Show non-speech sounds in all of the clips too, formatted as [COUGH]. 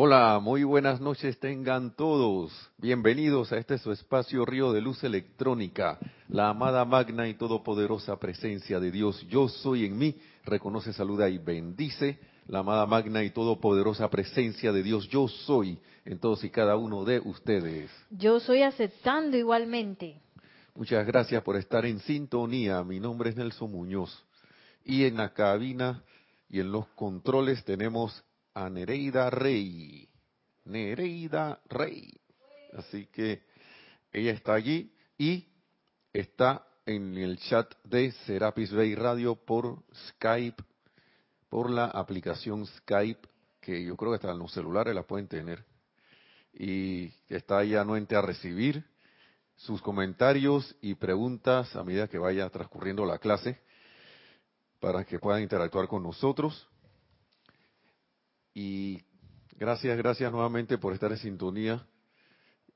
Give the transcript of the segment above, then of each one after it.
Hola, muy buenas noches tengan todos. Bienvenidos a este su espacio Río de Luz Electrónica, la amada magna y todopoderosa presencia de Dios. Yo soy en mí, reconoce, saluda y bendice la amada magna y todopoderosa presencia de Dios. Yo soy en todos y cada uno de ustedes. Yo soy aceptando igualmente. Muchas gracias por estar en sintonía. Mi nombre es Nelson Muñoz. Y en la cabina y en los controles tenemos a Nereida Rey. Nereida Rey. Así que ella está allí y está en el chat de Serapis Bay Radio por Skype, por la aplicación Skype, que yo creo que hasta en los celulares la pueden tener. Y está ahí anuente a recibir sus comentarios y preguntas a medida que vaya transcurriendo la clase para que puedan interactuar con nosotros. Y gracias, gracias nuevamente por estar en sintonía.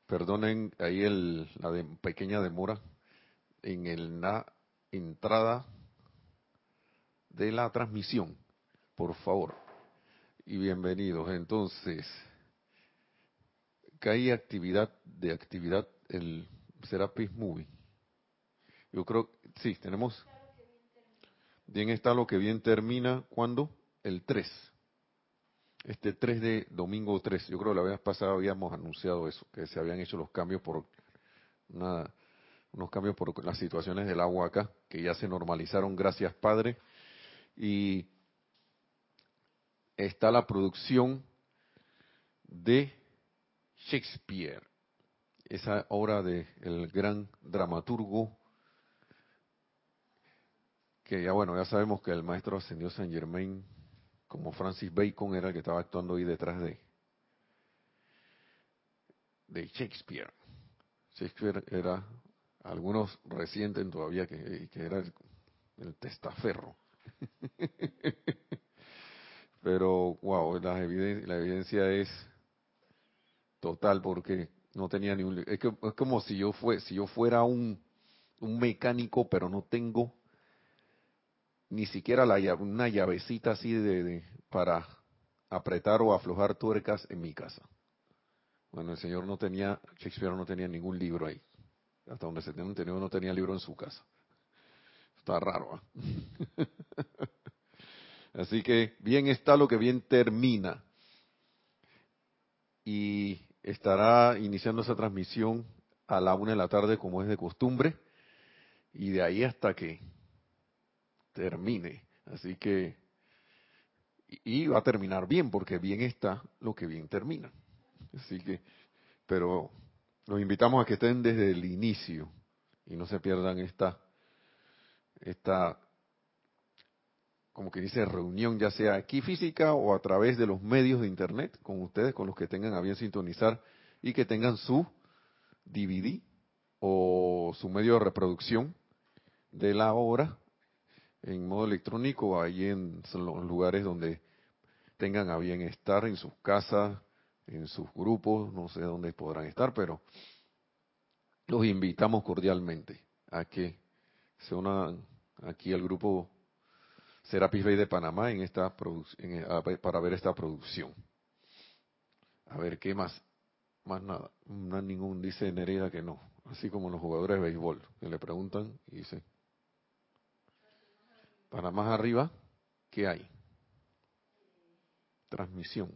Perdonen ahí el, la pequeña demora en la entrada de la transmisión, por favor. Y bienvenidos. Entonces, que hay actividad de actividad el Serapis Movie. Yo creo, sí, tenemos. Bien está lo que bien termina. ¿Cuándo? El 3 este 3 de domingo 3, yo creo que la vez pasada habíamos anunciado eso, que se habían hecho los cambios por unos cambios por las situaciones del agua acá, que ya se normalizaron, gracias Padre, y está la producción de Shakespeare, esa obra del el gran dramaturgo, que ya bueno, ya sabemos que el maestro ascendió San Germain como Francis Bacon era el que estaba actuando ahí detrás de, de Shakespeare. Shakespeare era, algunos recientes todavía, que, era el, testaferro. [LAUGHS] Pero, wow, la evidencia, la evidencia es total porque no tenía ni un... Es, que, es como si yo, fue, si yo fuera un, un mecánico, pero no tengo ni siquiera la una llavecita así de, para apretar o aflojar tuercas en mi casa. Bueno, el señor no tenía, Shakespeare no tenía ningún libro ahí. Hasta donde se tenía, no tenía libro en su casa. Está raro. ¿ah? [LAUGHS] Así que bien está lo que bien termina. Y estará iniciando esa transmisión a la una de la tarde como es de costumbre. Y de ahí hasta que termine. Así que, y va a terminar bien, porque bien está lo que bien termina. Así que, pero los invitamos a que estén desde el inicio y no se pierdan esta, esta, como que dice, reunión, ya sea aquí física o a través de los medios de internet con ustedes, con los que tengan a bien sintonizar y que tengan su DVD o su medio de reproducción de la obra en modo electrónico, ahí en los lugares donde tengan a bien estar, en sus casas, en sus grupos, no sé dónde podrán estar, pero los invitamos cordialmente a que se unan aquí al grupo Serapis Bay de Panamá en esta para ver esta producción. A ver, ¿qué más? Más nada. No ningún, dice Nereida que no. Así como los jugadores de béisbol, que le preguntan y dicen, para más arriba, ¿qué hay? Transmisión.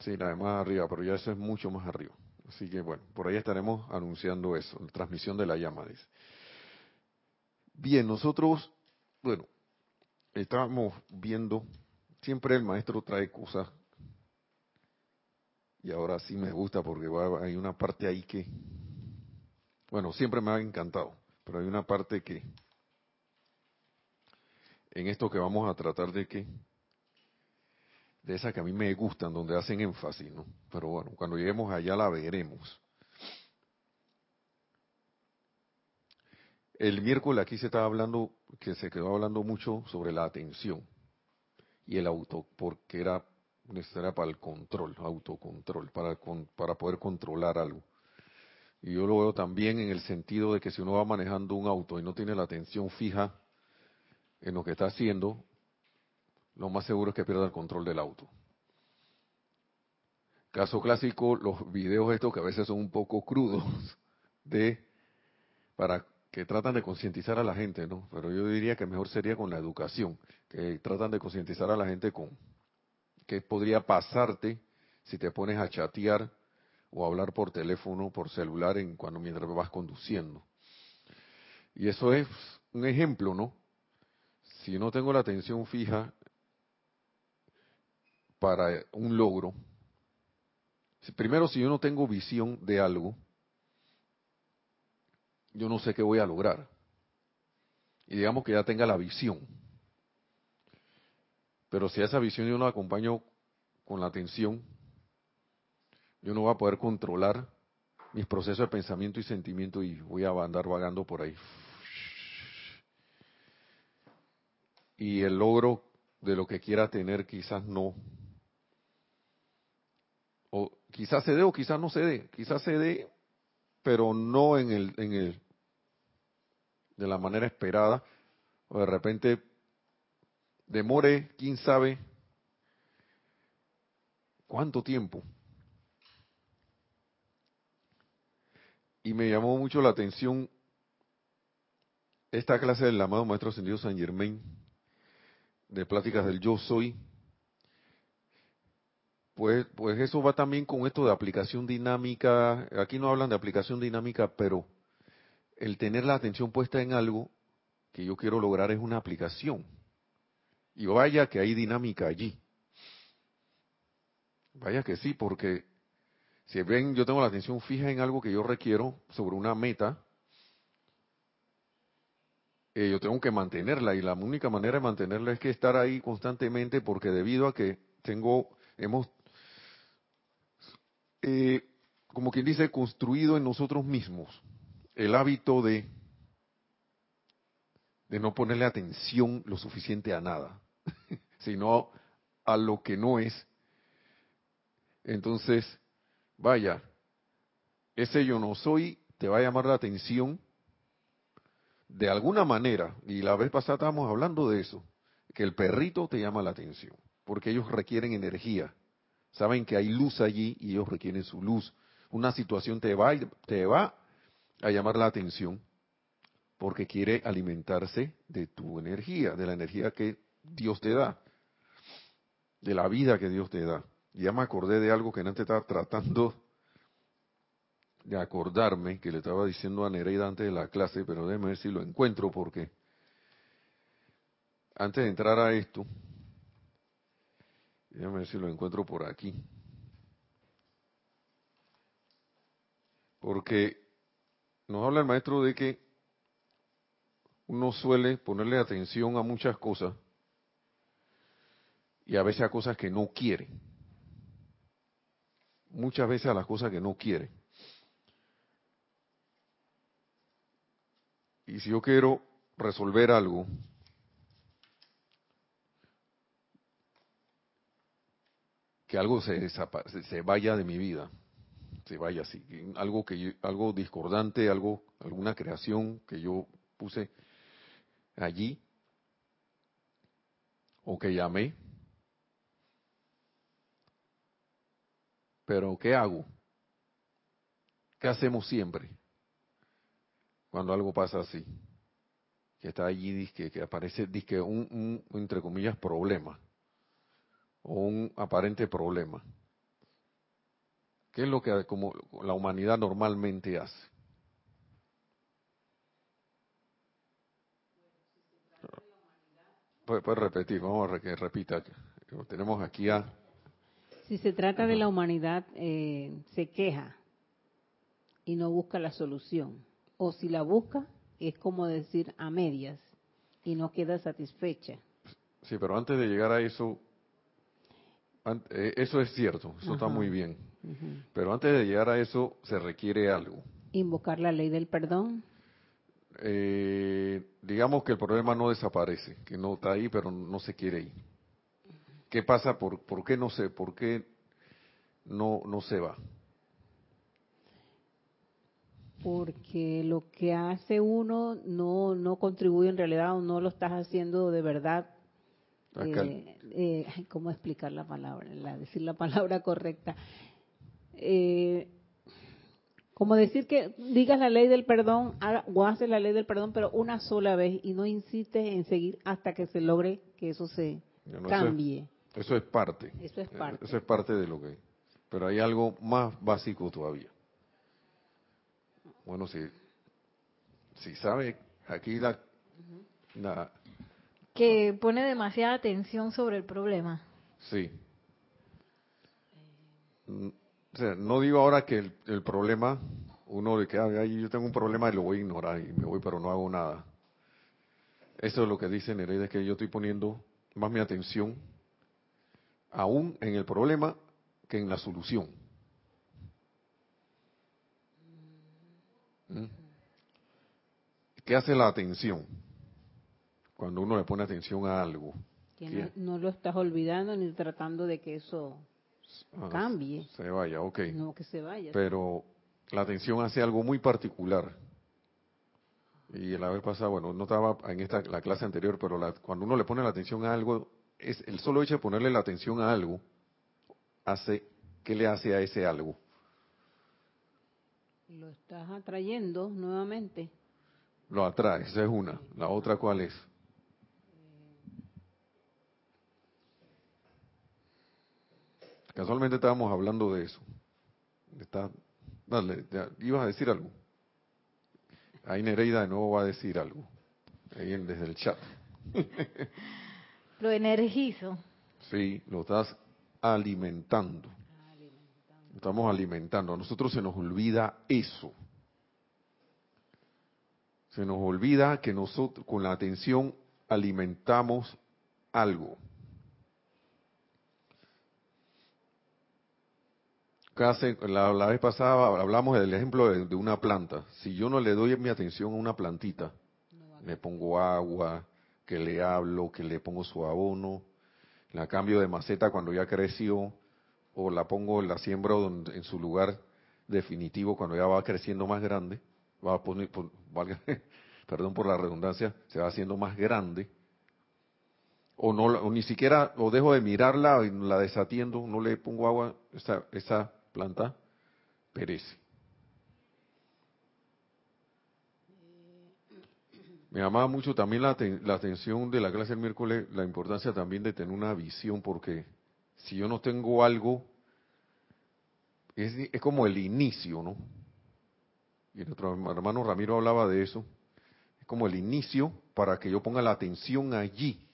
Sí, la de más arriba, pero ya eso es mucho más arriba. Así que bueno, por ahí estaremos anunciando eso, transmisión de la llama. Bien, nosotros, bueno, estábamos viendo, siempre el maestro trae cosas, y ahora sí me gusta porque hay una parte ahí que bueno, siempre me ha encantado, pero hay una parte que, en esto que vamos a tratar de que, de esas que a mí me gustan, donde hacen énfasis, ¿no? Pero bueno, cuando lleguemos allá la veremos. El miércoles aquí se estaba hablando, que se quedó hablando mucho sobre la atención y el auto, porque era necesaria para el control, autocontrol, para, para poder controlar algo. Y yo lo veo también en el sentido de que si uno va manejando un auto y no tiene la atención fija en lo que está haciendo, lo más seguro es que pierda el control del auto. Caso clásico, los videos estos que a veces son un poco crudos [LAUGHS] de para que tratan de concientizar a la gente, ¿no? Pero yo diría que mejor sería con la educación, que tratan de concientizar a la gente con qué podría pasarte si te pones a chatear o hablar por teléfono, por celular, en cuando mientras vas conduciendo. Y eso es un ejemplo, ¿no? Si no tengo la atención fija para un logro, primero si yo no tengo visión de algo, yo no sé qué voy a lograr. Y digamos que ya tenga la visión. Pero si a esa visión yo no la acompaño con la atención, yo no voy a poder controlar mis procesos de pensamiento y sentimiento y voy a andar vagando por ahí. Y el logro de lo que quiera tener quizás no. O quizás se dé o quizás no se dé. Quizás se dé, pero no en el, en el, de la manera esperada, o de repente demore, quién sabe cuánto tiempo. Y me llamó mucho la atención esta clase del amado Maestro Ascendido San Germain, de pláticas del yo soy, pues, pues eso va también con esto de aplicación dinámica. Aquí no hablan de aplicación dinámica, pero el tener la atención puesta en algo que yo quiero lograr es una aplicación. Y vaya que hay dinámica allí. Vaya que sí, porque si ven, yo tengo la atención fija en algo que yo requiero sobre una meta, eh, yo tengo que mantenerla y la única manera de mantenerla es que estar ahí constantemente porque debido a que tengo, hemos, eh, como quien dice, construido en nosotros mismos el hábito de, de no ponerle atención lo suficiente a nada, [LAUGHS] sino a lo que no es. Entonces, vaya, ese yo no soy te va a llamar la atención de alguna manera, y la vez pasada estábamos hablando de eso, que el perrito te llama la atención, porque ellos requieren energía, saben que hay luz allí y ellos requieren su luz. Una situación te va, te va a llamar la atención porque quiere alimentarse de tu energía, de la energía que Dios te da, de la vida que Dios te da. Ya me acordé de algo que antes estaba tratando de acordarme, que le estaba diciendo a Nereida antes de la clase, pero déjeme ver si lo encuentro porque antes de entrar a esto, déjame ver si lo encuentro por aquí. Porque nos habla el maestro de que uno suele ponerle atención a muchas cosas y a veces a cosas que no quiere. Muchas veces a las cosas que no quiere. Y si yo quiero resolver algo, que algo se, se vaya de mi vida, se vaya así, algo que algo discordante, algo alguna creación que yo puse allí o que llamé. Pero ¿qué hago? ¿Qué hacemos siempre cuando algo pasa así? Que está allí, que, que aparece que un, un, entre comillas, problema o un aparente problema. ¿Qué es lo que como la humanidad normalmente hace? Puede, repetir, vamos a que repita. Tenemos aquí a... Si se trata de la humanidad, eh, se queja y no busca la solución. O si la busca, es como decir a medias y no queda satisfecha. Sí, pero antes de llegar a eso, eh, eso es cierto, eso está muy bien. Pero antes de llegar a eso se requiere algo. Invocar la ley del perdón. Eh, digamos que el problema no desaparece, que no está ahí, pero no se quiere ir. ¿Qué pasa? ¿Por, por qué no sé? ¿Por qué no, no se va? Porque lo que hace uno no, no contribuye en realidad o no lo estás haciendo de verdad eh, eh, ¿cómo explicar la palabra? La, decir la palabra correcta. Eh, como decir que digas la ley del perdón haga- o haces la ley del perdón, pero una sola vez y no insistes en seguir hasta que se logre que eso se no, cambie. Eso es parte. Eso es Eh, parte. Eso es parte de lo que. Pero hay algo más básico todavía. Bueno, si, si sabe, aquí la, la- Que pone demasiada atención sobre el problema. sí. Mm, O sea, no digo ahora que el, el problema, uno de que "Ay, ay, yo tengo un problema y lo voy a ignorar y me voy, pero no hago nada. Eso es lo que dice Nereida, es que yo estoy poniendo más mi atención aún en el problema que en la solución. ¿Mm? ¿Qué hace la atención? Cuando uno le pone atención a algo. Que ¿Qué? no, no lo estás olvidando ni tratando de que eso Ah, cambie, Se vaya, ok. no que se vaya. Pero la atención hace algo muy particular. Y la vez pasada, bueno, no estaba en esta la clase anterior, pero la- cuando uno le pone la atención a algo, es el solo hecho de ponerle la atención a algo hace ¿qué le hace a ese algo? Lo estás atrayendo nuevamente. Lo atrae, esa es una. La otra cuál es? Casualmente estábamos hablando de eso. Está, dale, ya, ibas a decir algo. Ahí Nereida de nuevo va a decir algo. Ahí en- desde el chat. [LAUGHS] Lo energizo. Sí, lo estás alimentando. Estamos alimentando. A nosotros se nos olvida eso. Se nos olvida que nosotros con la atención alimentamos algo. Casi- la, la vez pasada hablamos del ejemplo de, de una planta. Si yo no le doy mi atención a una plantita, le pongo agua, que le hablo, que le pongo su abono, la cambio de maceta cuando ya creció, o la pongo, la siembro en su lugar definitivo cuando ya va creciendo más grande, va a poner, [LAUGHS] perdón por la redundancia, se va haciendo más grande, o no, o ni siquiera, o dejo de mirarla la desatiendo, no le pongo agua, esa, esa planta perece. Me llamaba mucho también la, aten- la atención de la clase del miércoles, la importancia también de tener una visión, porque si yo no tengo algo, es, es como el inicio, ¿no? Y nuestro hermano Ramiro hablaba de eso, es como el inicio para que yo ponga la atención allí.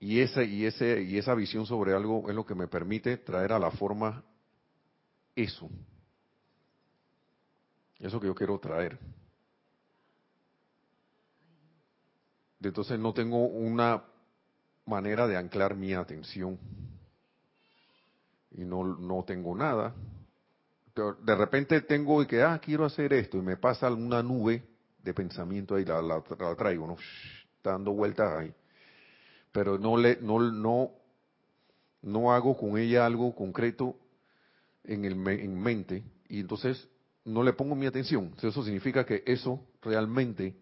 Y ese, y ese, y esa visión sobre algo es lo que me permite traer a la forma eso. Eso que yo quiero traer. Entonces no tengo una manera de anclar mi atención. Y no, no tengo nada. De repente tengo que, ah, quiero hacer esto, y me pasa una nube de pensamiento ahí, la, la, traigo, ¿no? Está dando vueltas ahí. Pero no le, no, no, no hago con ella algo concreto en, el, en mente, y entonces no le pongo mi atención. Eso significa que eso realmente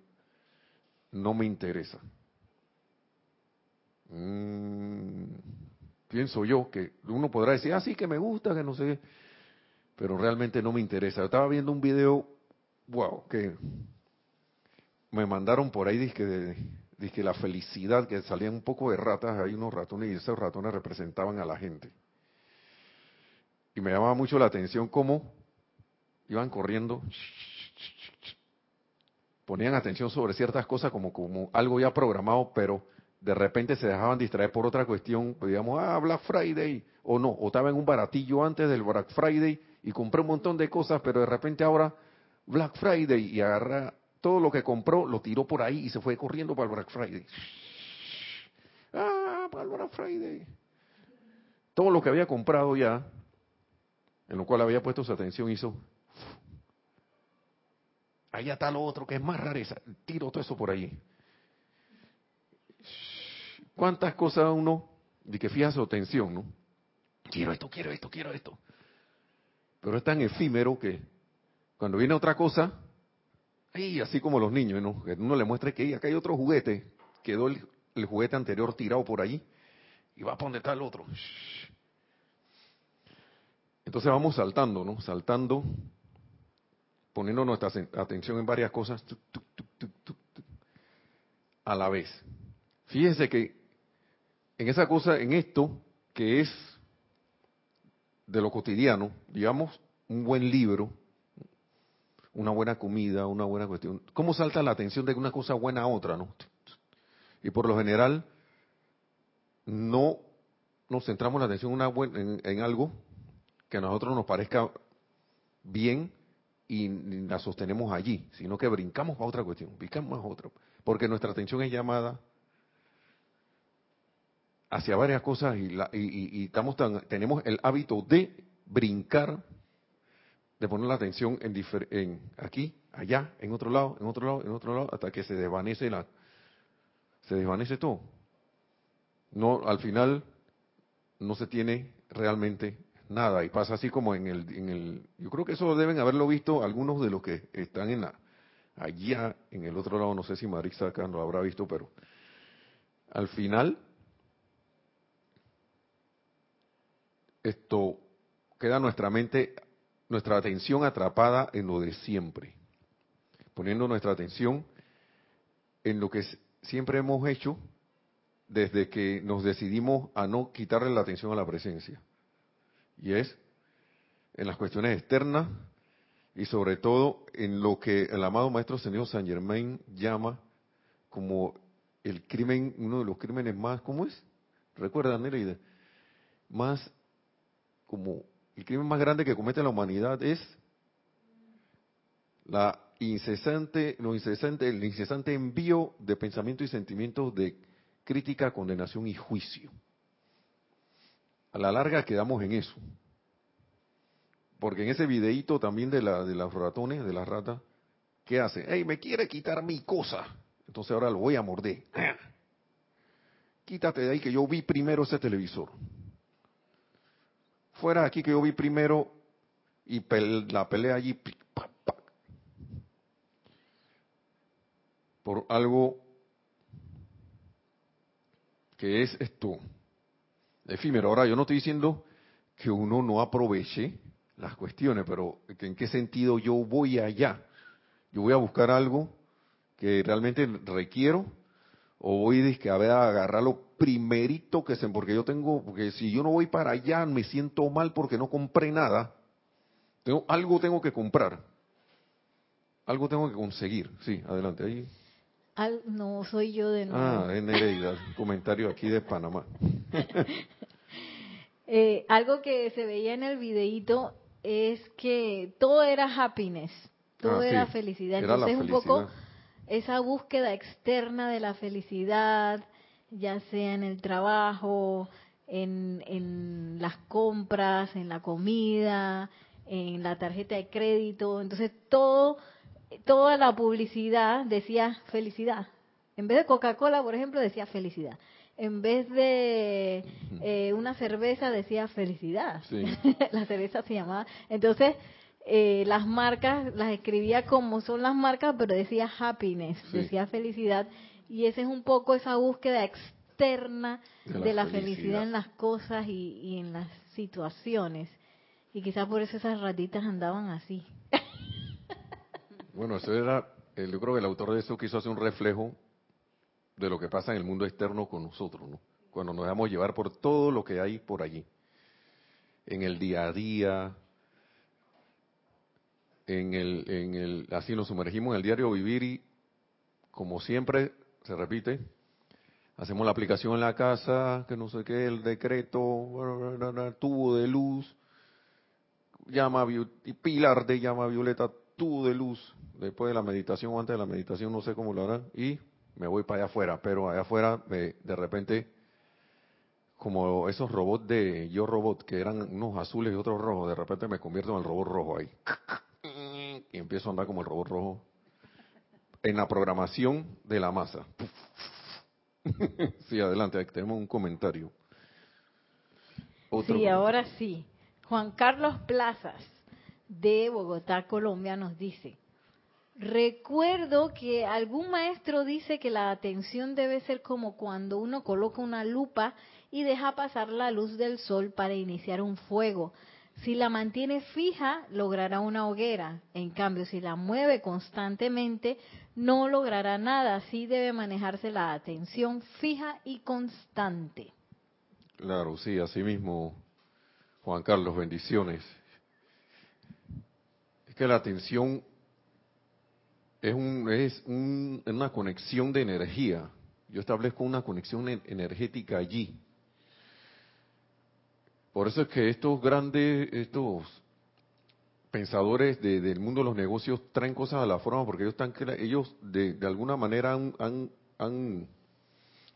no me interesa. Mm, pienso yo que uno podrá decir, ah, sí, que me gusta, que no sé, qué", pero realmente no me interesa. Yo estaba viendo un video, wow, que me mandaron por ahí, dizque, dizque la felicidad, que salían un poco de ratas, hay unos ratones, y esos ratones representaban a la gente. Y me llamaba mucho la atención cómo iban corriendo, ponían atención sobre ciertas cosas como, algo ya programado, pero de repente se dejaban distraer por otra cuestión, pues, digamos, ah, Black Friday, o no, o estaba en un baratillo antes del Black Friday y compré un montón de cosas, pero de repente ahora Black Friday y agarra todo lo que compró, lo tiró por ahí y se fue corriendo para el Black Friday. Ah, para el Black Friday. Todo lo que había comprado ya, en lo cual había puesto su atención, hizo, allá está lo otro que es más rareza, tiro todo eso por ahí. ¿Cuántas cosas uno, de que fija su atención, no? Quiero esto, quiero esto, quiero esto. Pero es tan efímero que cuando viene otra cosa, ¡ay! así como los niños, ¿no? Uno le muestra que "Ey, acá hay otro juguete, quedó el, el juguete anterior tirado por allí y va a está el otro. Entonces vamos saltando, ¿no? Saltando, poniendo nuestra atención en varias cosas a la vez. Fíjense que en esa cosa, en esto que es de lo cotidiano, digamos, un buen libro, una buena comida, una buena cuestión, ¿cómo salta la atención de una cosa buena a otra, no? Y por lo general, no nos centramos la atención una en, algo que a nosotros nos parezca bien y la sostenemos allí, sino que brincamos a otra cuestión, brincamos a otra, porque nuestra atención es llamada hacia varias cosas y, y, estamos tan, tenemos el hábito de brincar, de poner la atención en, en aquí, allá, en otro lado, en otro lado, en otro lado, hasta que se desvanece la, se desvanece todo. No, al final no se tiene realmente nada y pasa así como en el, en el, yo creo que eso deben haberlo visto algunos de los que están en la, allá en el otro lado, no sé si Marisa acá lo habrá visto, pero al final esto queda nuestra mente, nuestra atención atrapada en lo de siempre, poniendo nuestra atención en lo que siempre hemos hecho desde que nos decidimos a no quitarle la atención a la presencia. Y es en las cuestiones externas y sobre todo en lo que el amado Maestro Señor San Germain llama como el crimen, uno de los crímenes más, ¿cómo es? ¿Recuerdan, Nereida? Más como el crimen más grande que comete la humanidad es la incesante, lo incesante, el incesante envío de pensamientos y sentimientos de crítica, condenación y juicio. A la larga quedamos en eso. Porque en ese videíto también de, la, de ratones, de las ratas, ¿qué hace? ¡Ey, me quiere quitar mi cosa! Entonces ahora lo voy a morder. [CLEARS THROAT] Quítate de ahí que yo vi primero ese televisor. Fuera aquí que yo vi primero y la pelea allí por algo que es esto efímero. Ahora, yo no estoy diciendo que uno no aproveche las cuestiones, pero ¿en qué sentido yo voy allá? Yo voy a buscar algo que realmente requiero o voy a, ver, a agarrar lo primerito que se, porque yo tengo, porque si yo no voy para allá me siento mal porque no compré nada. Tengo, algo tengo que comprar. Algo tengo que conseguir. Sí, adelante. Ahí no, soy yo de nuevo. Ah, es Nereida, comentario aquí de Panamá. [LAUGHS] Eh, algo que se veía en el videíto es que todo era happiness, todo ah, era felicidad. Entonces un poco esa búsqueda externa de la felicidad, ya sea en el trabajo, en, en las compras, en la comida, en la tarjeta de crédito. Entonces todo toda la publicidad decía felicidad. En vez de Coca-Cola, por ejemplo, decía felicidad. En vez de eh, una cerveza decía felicidad. [LAUGHS] la cerveza se llamaba. Entonces, eh, las marcas las escribía como son las marcas, pero decía happiness, decía felicidad. Y esa es un poco esa búsqueda externa de la, felicidad. en las cosas y, y en las situaciones. Y quizás por eso esas ratitas andaban así. Bueno, eso era, yo creo que el autor de eso quiso hacer un reflejo de lo que pasa en el mundo externo con nosotros, ¿no? Cuando nos dejamos llevar por todo lo que hay por allí. En el día a día, en el, en el, así nos sumergimos en el diario vivir y, como siempre, se repite, hacemos la aplicación en la casa, que no sé qué, el decreto, tubo de luz, llama, pilar de llama violeta, tubo de luz, después de la meditación o antes de la meditación, no sé cómo lo harán, y me voy para allá afuera, pero allá afuera de repente, como esos robots de Yo Robot, que eran unos azules y otros rojos, de repente me convierto en el robot rojo ahí. Y empiezo a andar como el robot rojo en la programación de la masa. sí, adelante, tenemos un comentario. sí, ahora sí. Juan Carlos Plazas, de Bogotá, Colombia, nos dice, Recuerdo que algún maestro dice que la atención debe ser como cuando uno coloca una lupa y deja pasar la luz del sol para iniciar un fuego. Si la mantiene fija, logrará una hoguera. En cambio, si la mueve constantemente, no logrará nada. Así debe manejarse la atención fija y constante. Claro, sí, así mismo, Juan Carlos, bendiciones. Que la atención es, un, es una conexión de energía. Yo establezco una conexión energética allí. Por eso es que estos grandes, estos pensadores del mundo de los negocios traen cosas a la forma porque ellos están, ellos de, alguna manera han, han,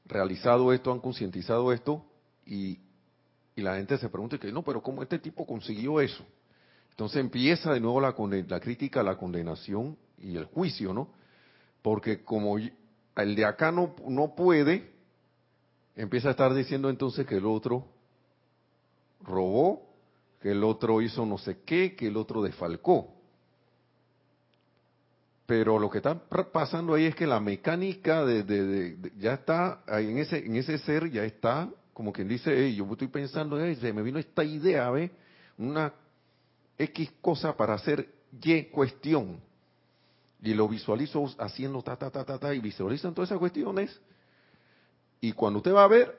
realizado esto, han concientizado esto y, y, la gente se pregunta que no, pero ¿cómo este tipo consiguió eso? Entonces empieza de nuevo la, la crítica, la condenación y el juicio, ¿no? Porque como el de acá no, no puede, empieza a estar diciendo entonces que el otro robó, que el otro hizo no sé qué, que el otro defalcó. Pero lo que está pasando ahí es que la mecánica de, ya está en ese en ese ser ya está como quien dice, yo estoy pensando, se me vino esta idea, ¿ve? Una X cosa para hacer Y cuestión. Y lo visualizo haciendo ta, ta, ta, ta, ta, y visualizan todas esas cuestiones. Y cuando usted va a ver,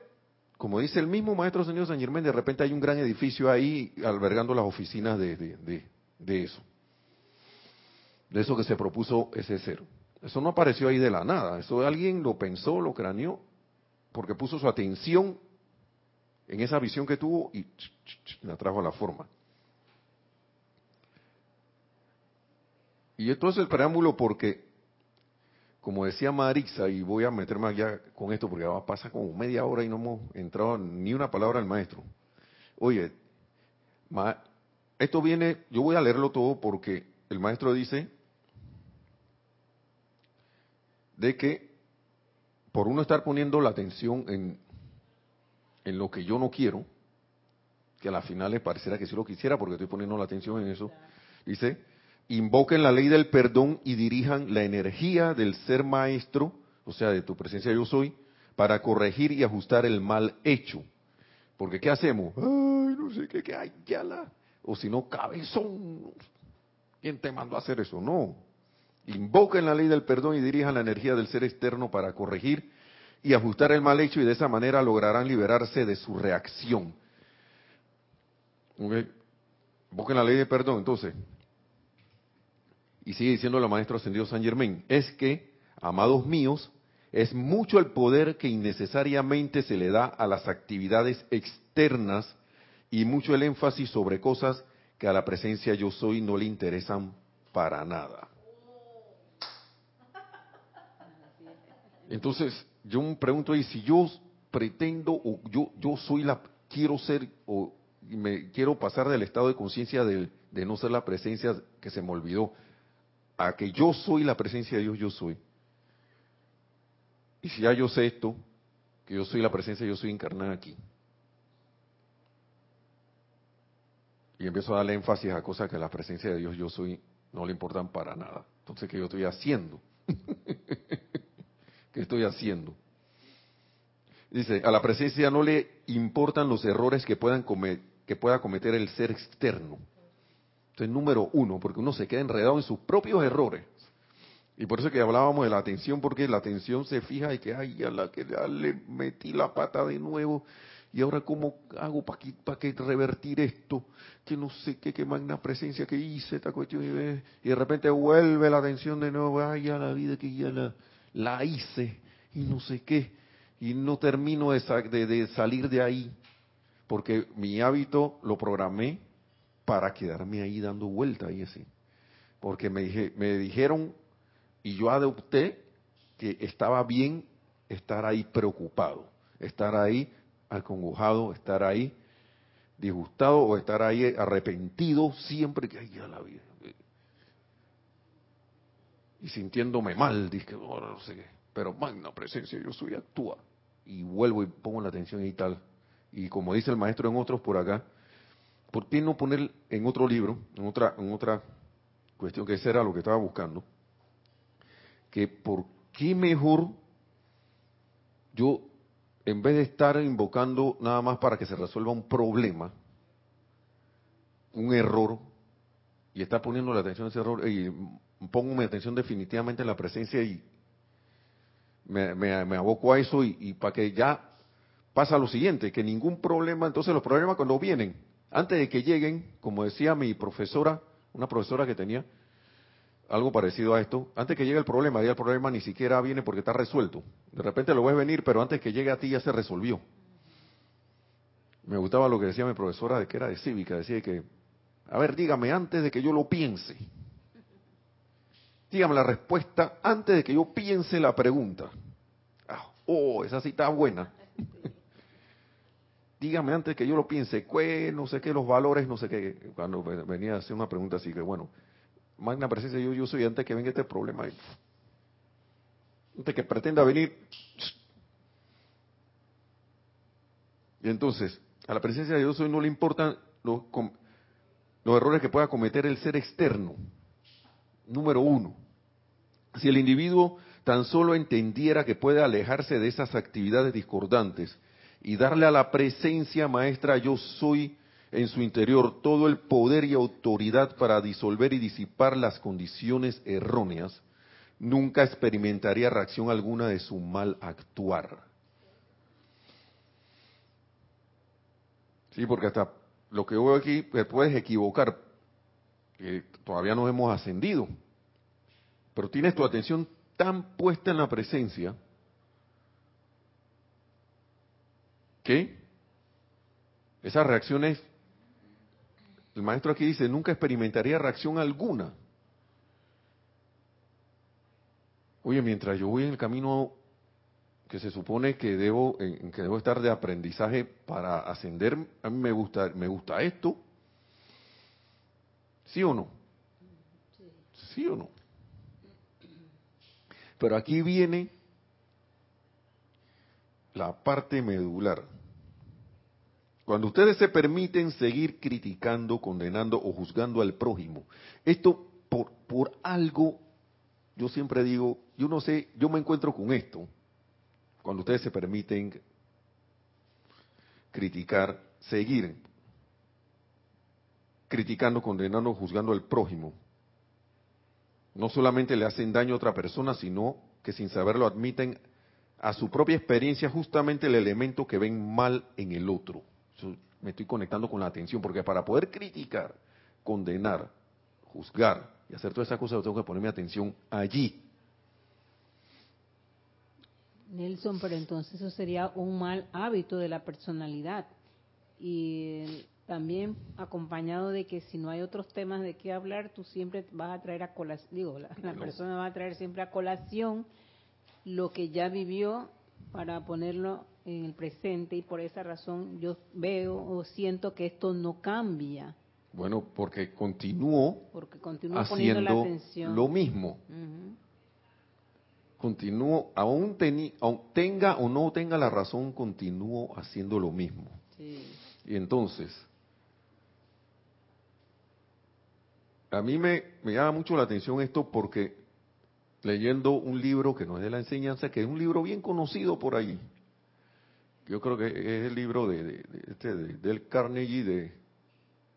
como dice el mismo maestro señor San Germán, de repente hay un gran edificio ahí albergando las oficinas de, de, eso. De eso que se propuso ese ser. Eso no apareció ahí de la nada. Eso alguien lo pensó, lo craneó, porque puso su atención en esa visión que tuvo y la trajo a la forma. Y esto es el preámbulo porque como decía Marisa, y voy a meterme allá con esto porque va a pasar como media hora y no hemos entrado ni una palabra al maestro. Oye, esto viene, yo voy a leerlo todo porque el maestro dice de que por uno estar poniendo la atención en, en lo que yo no quiero, que a la final le parecerá que sí lo quisiera porque estoy poniendo la atención en eso, dice, invoquen la ley del perdón y dirijan la energía del ser maestro, o sea, de tu presencia yo soy, para corregir y ajustar el mal hecho. Porque ¿qué hacemos? Ay, no sé qué, qué, ay, ya la... O si no, cabezón. ¿Quién te mandó a hacer eso? No. Invoquen la ley del perdón y dirijan la energía del ser externo para corregir y ajustar el mal hecho y de esa manera lograrán liberarse de su reacción. Invoquen la ley del perdón, entonces, y sigue diciendo el maestro ascendido San Germain, es que, amados míos, es mucho el poder que innecesariamente se le da a las actividades externas y mucho el énfasis sobre cosas que a la presencia yo soy no le interesan para nada. Entonces, yo me pregunto ahí, si yo pretendo o yo, yo soy la, quiero ser o me quiero pasar del estado de conciencia de no ser la presencia que se me olvidó, a que yo soy la presencia de Dios, yo soy. Y si ya yo sé esto, que yo soy la presencia, yo soy encarnada aquí. Y empiezo a darle énfasis a cosas que la presencia de Dios, yo soy, no le importan para nada. Entonces, ¿qué yo estoy haciendo? [LAUGHS] ¿Qué estoy haciendo? Dice, a la presencia no le importan los errores que, puedan que pueda cometer el ser externo. Entonces, número uno, porque uno se queda enredado en sus propios errores. Y por eso que hablábamos de la atención, porque la atención se fija y que, ay, ya, la, que ya le metí la pata de nuevo, y ahora cómo hago para que, revertir esto, que no sé qué, qué magna presencia que hice, esta cuestión, y de repente vuelve la atención de nuevo, ay, ya la vida que ya la, la hice, y no sé qué, y no termino de, de, de salir de ahí, porque mi hábito lo programé para quedarme ahí dando vuelta y así. Porque me, dije, me dijeron y yo adopté que estaba bien estar ahí preocupado, estar ahí acongojado, estar ahí disgustado o estar ahí arrepentido siempre que haya la vida. Y sintiéndome mal, dije, oh, no sé qué. Pero magna presencia, yo soy actúa. Y vuelvo y pongo la atención y tal. Y como dice el maestro en otros por acá, ¿por qué no poner en otro libro, en otra, en otra cuestión que esa era lo que estaba buscando? que por qué mejor yo, en vez de estar invocando nada más para que se resuelva un problema, un error, y estar poniendo la atención a ese error, y pongo mi atención definitivamente en la presencia y me, me, aboco a eso y, y para que ya pasa lo siguiente, que ningún problema, entonces los problemas cuando vienen, antes de que lleguen, como decía mi profesora, una profesora que tenía, algo parecido a esto, antes que llegue el problema, ya el problema ni siquiera viene porque está resuelto. De repente lo ves venir, pero antes que llegue a ti ya se resolvió. Me gustaba lo que decía mi profesora, de que era de cívica, decía que, a ver, dígame antes de que yo lo piense. Dígame la respuesta antes de que yo piense la pregunta. Ah, oh, esa sí está buena. [LAUGHS] dígame antes que yo lo piense, no sé qué, los valores, no sé qué. Cuando venía a hacer una pregunta así, que bueno, magna presencia yo, yo soy antes que venga este problema. Antes que pretenda venir. Y entonces, a la presencia de Dios hoy no le importan los, los errores que pueda cometer el ser externo. Número uno. Si el individuo tan solo entendiera que puede alejarse de esas actividades discordantes y darle a la presencia maestra yo soy en su interior todo el poder y autoridad para disolver y disipar las condiciones erróneas, nunca experimentaría reacción alguna de su mal actuar. Sí, porque hasta lo que veo aquí, te puedes equivocar, todavía no hemos ascendido, pero tienes tu atención tan puesta en la presencia que esas reacciones, el maestro aquí dice, nunca experimentaría reacción alguna. Oye, mientras yo voy en el camino que se supone que debo, en, que debo estar de aprendizaje para ascender, a mí me gusta, me gusta esto. ¿Sí o no? ¿Sí o no? Pero aquí viene la parte medular. Cuando ustedes se permiten seguir criticando, condenando o juzgando al prójimo, esto por, por algo, yo siempre digo, yo no sé, yo me encuentro con esto, cuando ustedes se permiten criticar, seguir criticando, condenando, juzgando al prójimo, no solamente le hacen daño a otra persona, sino que sin saberlo admiten a su propia experiencia justamente el elemento que ven mal en el otro. me estoy conectando con la atención, porque para poder criticar, condenar, juzgar y hacer todas esas cosas, tengo que ponerme atención allí. Nelson, pero entonces eso sería un mal hábito de la personalidad. Y también acompañado de que si no hay otros temas de qué hablar, tú siempre vas a traer a colación, digo, la, persona va a traer siempre a colación lo que ya vivió para ponerlo en el presente y por esa razón yo veo o siento que esto no cambia. Bueno, porque continúo porque haciendo la atención. lo mismo. Continúo, aún, aún, tenga o no tenga la razón, continúo haciendo lo mismo. Y entonces, a mí me, me llama mucho la atención esto porque leyendo un libro que no es de la enseñanza, que es un libro bien conocido por ahí. Yo creo que es el libro de, de, este, del Carnegie de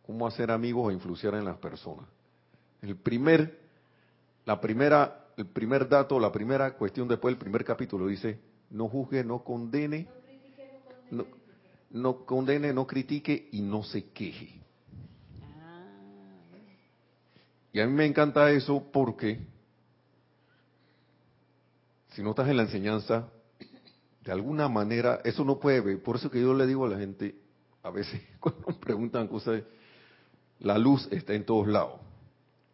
cómo hacer amigos e influenciar en las personas. El primer, la primera, el primer dato, la primera cuestión después del primer capítulo dice: no juzgue, no condene, no, no condene, no critique y no se queje. Y a mí me encanta eso porque si no estás en la enseñanza, de alguna manera, eso no puede ver. Por eso que yo le digo a la gente, a veces [LAUGHS] cuando me preguntan cosas, la luz está en todos lados.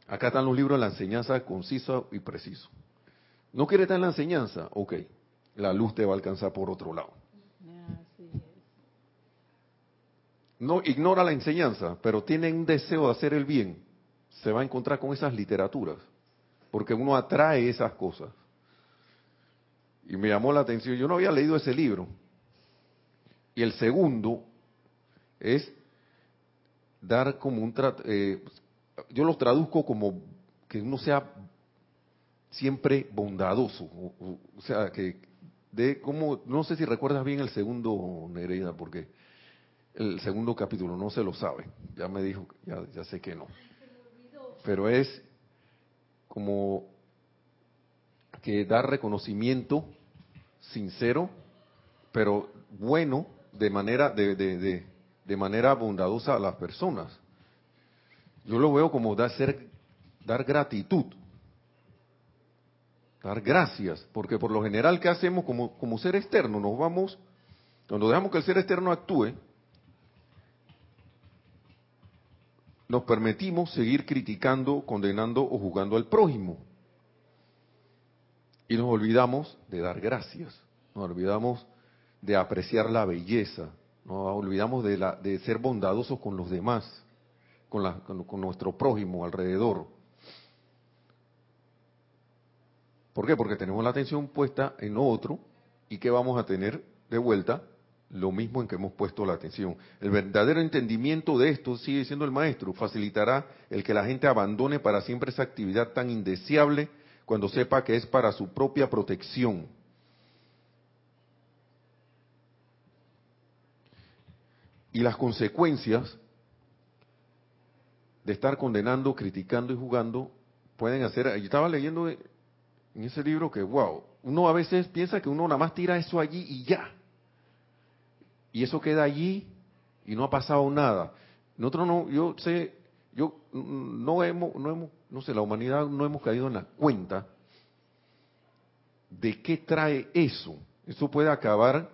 Acá están los libros de la enseñanza conciso y preciso. ¿No quiere estar en la enseñanza? Ok, la luz te va a alcanzar por otro lado. No ignora la enseñanza, pero tiene un deseo de hacer el bien. Se va a encontrar con esas literaturas, porque uno atrae esas cosas. Y me llamó la atención, yo no había leído ese libro. Y el segundo es dar como un... Eh, yo lo traduzco como que uno sea siempre bondadoso. O, sea, que de como, no sé si recuerdas bien el segundo, Nereida, porque el segundo capítulo no se lo sabe. Ya me dijo, ya, ya sé que no. Pero es como que dar reconocimiento sincero, pero bueno, de manera, de, de, manera bondadosa a las personas. Yo lo veo como dar, ser, dar gratitud, dar gracias, porque por lo general, ¿qué hacemos como, como ser externo? Nos vamos, cuando dejamos que el ser externo actúe, nos permitimos seguir criticando, condenando o juzgando al prójimo. Y nos olvidamos de dar gracias, nos olvidamos de apreciar la belleza, nos olvidamos de, la, de ser bondadosos con los demás, con, la, con, nuestro prójimo alrededor. ¿Por qué? Porque tenemos la atención puesta en otro y que vamos a tener de vuelta lo mismo en que hemos puesto la atención. El verdadero entendimiento de esto, sigue diciendo el maestro, facilitará el que la gente abandone para siempre esa actividad tan indeseable cuando sepa que es para su propia protección. Y las consecuencias de estar condenando, criticando y jugando pueden hacer, yo estaba leyendo en ese libro que, wow, uno a veces piensa que uno nada más tira eso allí y ya. Y eso queda allí y no ha pasado nada. Nosotros no, yo sé, yo no hemos, no hemos no sé, la humanidad no hemos caído en la cuenta de qué trae eso. Eso puede acabar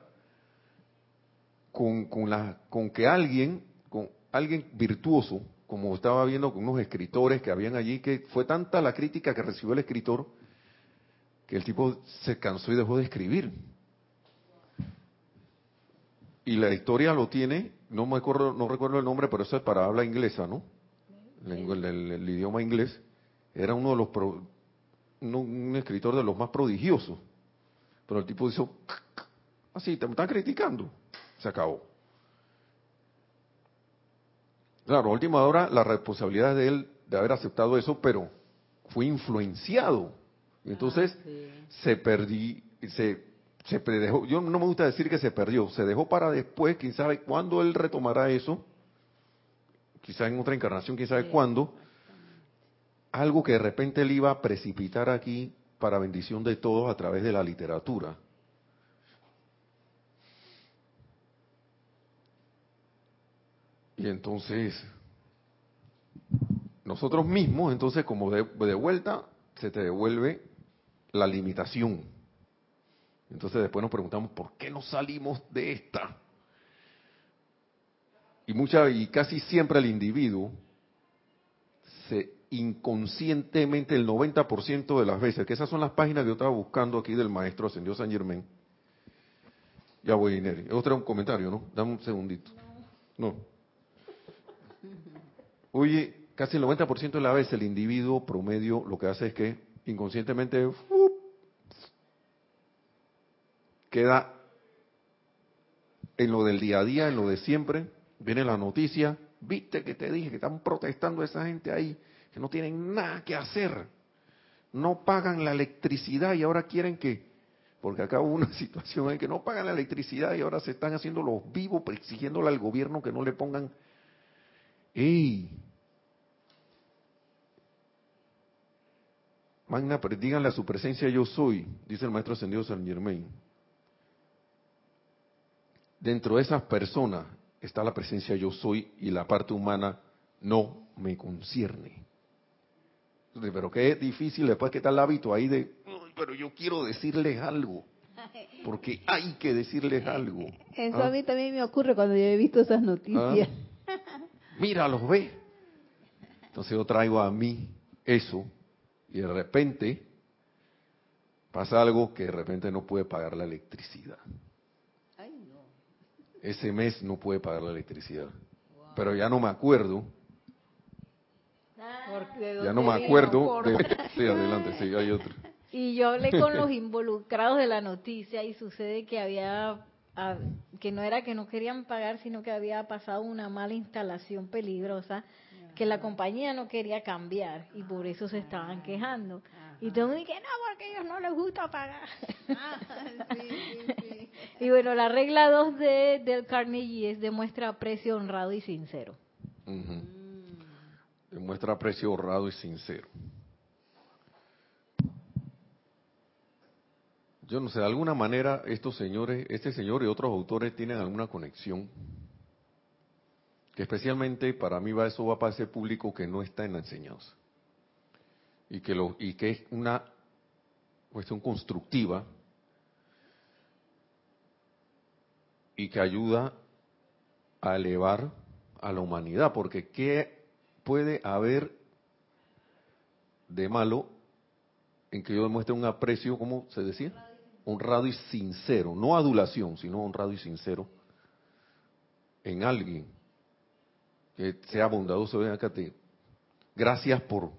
con, con, la, con que alguien, con alguien virtuoso, como estaba viendo con unos escritores que habían allí, que fue tanta la crítica que recibió el escritor, que el tipo se cansó y dejó de escribir. Y la historia lo tiene, no me acuerdo, no recuerdo el nombre, pero eso es para habla inglesa, ¿no? el idioma inglés era uno de los un, escritor de los más prodigiosos. Pero el tipo dijo, así, te están criticando. Se acabó. Claro, a última hora la responsabilidad de él de haber aceptado eso, pero fue influenciado. Y entonces ah, se perdí, se, se dejó, yo no me gusta decir que se perdió, se dejó para después, quién sabe cuándo él retomará eso, quizá en otra encarnación, quién sabe cuándo, algo que de repente él iba a precipitar aquí para bendición de todos a través de la literatura. Y entonces, nosotros mismos, entonces como de, vuelta, se te devuelve la limitación. Entonces después nos preguntamos, ¿por qué no salimos de esta? Y mucha, y casi siempre el individuo se inconscientemente el 90% de las veces, que esas son las páginas que yo estaba buscando aquí del maestro Ascendió San Germán. Ya voy, Neri. Otro un comentario, ¿no? Dame un segundito. No. Oye, casi el 90% de las veces el individuo promedio lo que hace es que inconscientemente queda en lo del día a día, en lo de siempre, viene la noticia, viste que te dije que están protestando esa gente ahí, que no tienen nada que hacer, no pagan la electricidad y ahora quieren que, porque acá hubo [LAUGHS] una situación en que no pagan la electricidad y ahora se están haciendo los vivos exigiéndole al gobierno que no le pongan, ¡ey! Magna, díganle a su presencia yo soy, dice el maestro ascendido San Germain. Dentro de esas personas está la presencia yo soy y la parte humana no me concierne. Pero qué difícil después que está el hábito ahí de, pero yo quiero decirles algo. [LAUGHS] Porque hay que decirles algo. Eso a ¿Ah? mí también me ocurre cuando yo he visto esas noticias. ¿Ah? Mira, los ve. Entonces yo traigo a mí eso y de repente pasa algo que de repente no puede pagar la electricidad. Ese mes no puede pagar la electricidad. Pero ya no me acuerdo ya no me acuerdo. [LAUGHS] Sí, adelante, sí, hay otro. Y yo hablé con los [LAUGHS] involucrados de la noticia y sucede que había, ah, que no era que no querían pagar, sino que había pasado una mala instalación peligrosa que la compañía no quería cambiar y por eso se estaban quejando. Y todo el mundo dice, no, porque a ellos no les gusta pagar. Ah, [LAUGHS] y bueno, la regla 2 de, del Carnegie es demuestra aprecio honrado y sincero. Demuestra aprecio honrado y sincero. Yo no sé, de alguna manera estos señores, este señor y otros autores tienen alguna conexión. Que especialmente para mí va eso va para ese público que no está en la enseñanza. Y que, lo, y que es una cuestión constructiva y que ayuda a elevar a la humanidad, porque ¿qué puede haber de malo en que yo demuestre un aprecio, ¿cómo se decía? Honrado y sincero, no adulación, sino honrado y sincero en alguien que sea bondadoso. Ven acá, te, gracias por,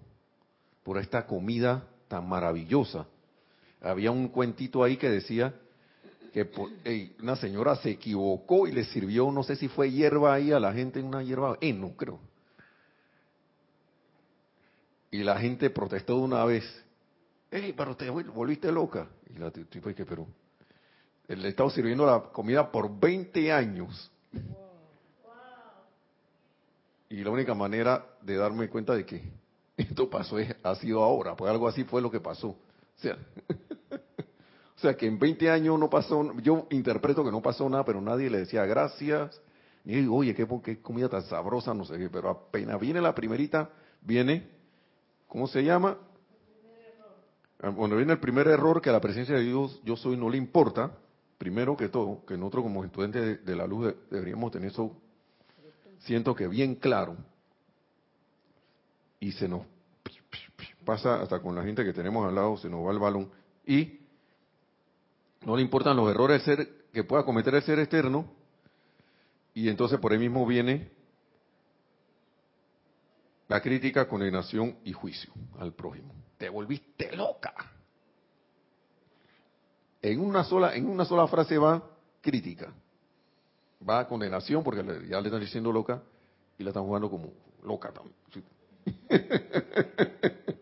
por esta comida tan maravillosa. Había un cuentito ahí que decía que una señora se equivocó y le sirvió, no sé si fue hierba ahí a la gente, una hierba, eh, no creo. Y la gente protestó de una vez. ¡Ey, pero te volviste loca! Y la tipo que, pero le he estado sirviendo la comida por 20 años. Y la única manera de darme cuenta de que esto pasó es, ha sido ahora, pues algo así fue lo que pasó. O sea, [LAUGHS] o sea que en 20 años no pasó, yo interpreto que no pasó nada, pero nadie le decía gracias, ni digo, oye, qué, qué comida tan sabrosa, no sé qué, pero apenas viene la primerita, viene ¿cómo se llama? Bueno, viene el primer error que a la presencia de Dios yo soy no le importa, primero que todo, que nosotros como estudiantes de, la luz deberíamos tener eso, siento que bien claro, y se nos pasa hasta con la gente que tenemos al lado, se nos va el balón, y no le importan los errores ser, que pueda cometer el ser externo, y entonces por ahí mismo viene la crítica, condenación y juicio al prójimo. Te volviste loca. En una sola, en una sola frase va crítica. Va condenación porque ya le están diciendo loca y la están jugando como loca también. [LAUGHS]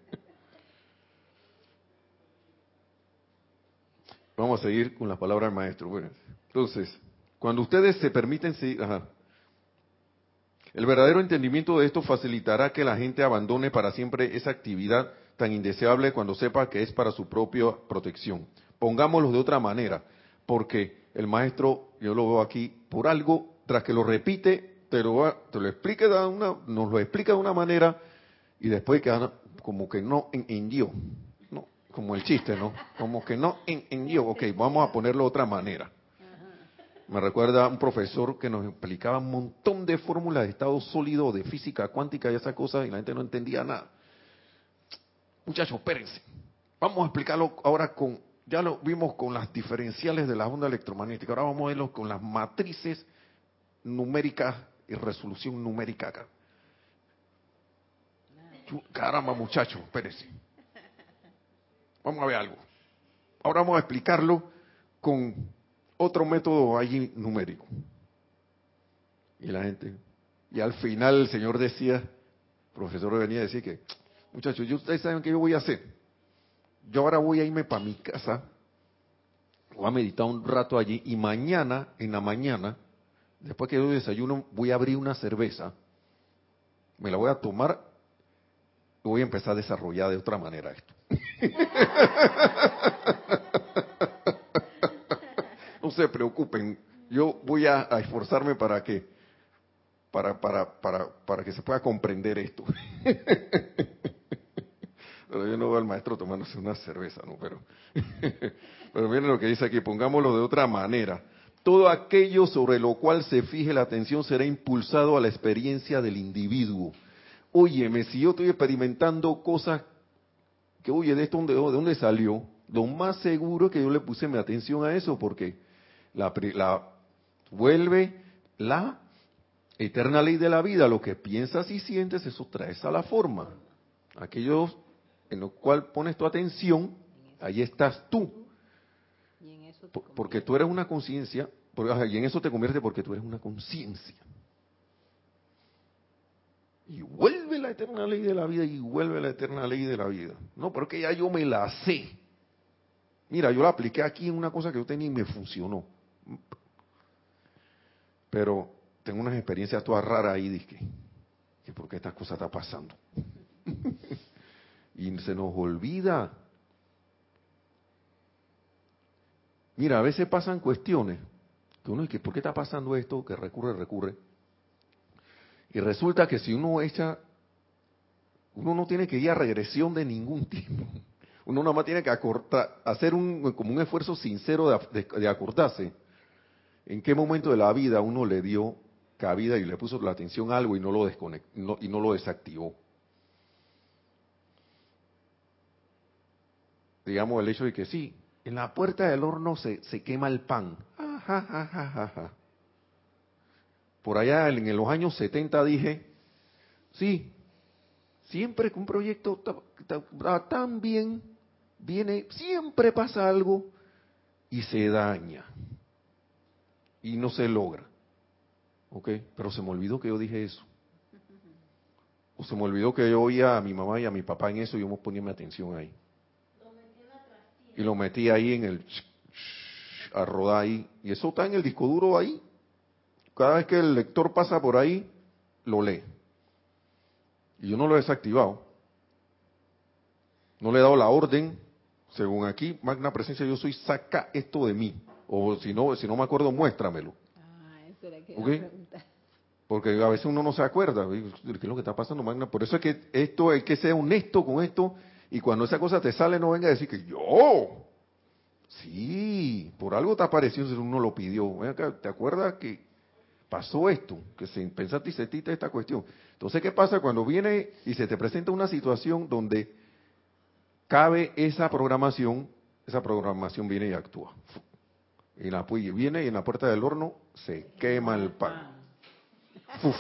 Vamos a seguir con las palabras del maestro. Bueno, entonces, cuando ustedes se permiten seguir, el verdadero entendimiento de esto facilitará que la gente abandone para siempre esa actividad tan indeseable cuando sepa que es para su propia protección. Pongámoslo de otra manera, porque el maestro, yo lo veo aquí, por algo, tras que lo repite, te lo, te lo explica de una, nos lo explica de una manera y después queda como que no en, yo, no, como el chiste, ¿no? Como que no en, en ok, vamos a ponerlo de otra manera. Me recuerda a un profesor que nos explicaba un montón de fórmulas de estado sólido, de física cuántica y esas cosas, y la gente no entendía nada. Muchachos, espérense. Vamos a explicarlo ahora con, ya lo vimos con las diferenciales de la onda electromagnética, ahora vamos a verlo con las matrices numéricas y resolución numérica acá. Caramba, muchachos, espérense. Vamos a ver algo. Ahora vamos a explicarlo con otro método allí numérico. Y la gente, y al final el Señor decía, el profesor venía a decir que, muchachos, ustedes saben qué yo voy a hacer. Yo ahora voy a irme para mi casa, voy a meditar un rato allí y mañana, en la mañana, después que yo desayuno, voy a abrir una cerveza, me la voy a tomar y voy a empezar a desarrollar de otra manera esto. [LAUGHS] no se preocupen, yo voy a, esforzarme para que para, para, para, para que se pueda comprender esto. [LAUGHS] pero yo no veo al maestro tomándose una cerveza, ¿no? Pero, [LAUGHS] pero miren lo que dice aquí, pongámoslo de otra manera. Todo aquello sobre lo cual se fije la atención será impulsado a la experiencia del individuo. Óyeme, si yo estoy experimentando cosas que, oye, ¿de esto de dónde salió? Lo más seguro es que yo le puse mi atención a eso, porque la, vuelve la eterna ley de la vida, lo que piensas y sientes, eso traes a la forma. Aquello en lo cual pones tu atención, ahí estás tú. porque tú eres una conciencia, y en eso te convierte porque tú eres una conciencia. Y vuelve la eterna ley de la vida y vuelve la eterna ley de la vida. No, porque ya yo me la sé. Mira, yo la apliqué aquí en una cosa que yo tenía y me funcionó. Pero tengo unas experiencias todas raras ahí, dije, que por qué estas cosas están pasando. [LAUGHS] y se nos olvida. Mira, a veces pasan cuestiones que uno dice, ¿por qué está pasando esto? Que recurre, recurre. Y resulta que si uno echa, uno no tiene que ir a regresión de ningún tipo. Uno nada más tiene que acortar, hacer un, como un esfuerzo sincero de, de acordarse en qué momento de la vida uno le dio cabida y le puso la atención a algo y no lo desconectó y no lo desactivó. Digamos el hecho de que sí, en la puerta del horno se, se quema el pan. Por allá en los años 70 dije, sí, siempre que un proyecto está tan bien, viene, siempre pasa algo y se daña y no se logra. ¿Ok? Pero se me olvidó que yo dije eso. O se me olvidó que yo oía a mi mamá y a mi papá en eso y yo me ponía mi atención ahí. Y lo metí ahí en el... a rodar ahí. Y eso está en el disco duro ahí. Cada vez que el lector pasa por ahí, lo lee. Y yo no lo he desactivado. No le he dado la orden, según aquí, magna presencia, yo soy, saca esto de mí. O si no, si no me acuerdo, muéstramelo. Ah, eso era que Porque a veces uno no se acuerda. ¿Qué es lo que está pasando, Magna? Por eso es que esto, hay que ser honesto con esto. Y cuando esa cosa te sale, no venga a decir que yo. Sí, por algo te apareció, si uno lo pidió. ¿Te acuerdas que pasó esto? Que se pensaste y sentiste esta cuestión. Entonces, ¿qué pasa cuando viene y se te presenta una situación donde cabe esa programación? Esa programación viene y actúa. Y la viene y en la puerta del horno se quema el pan. Uf.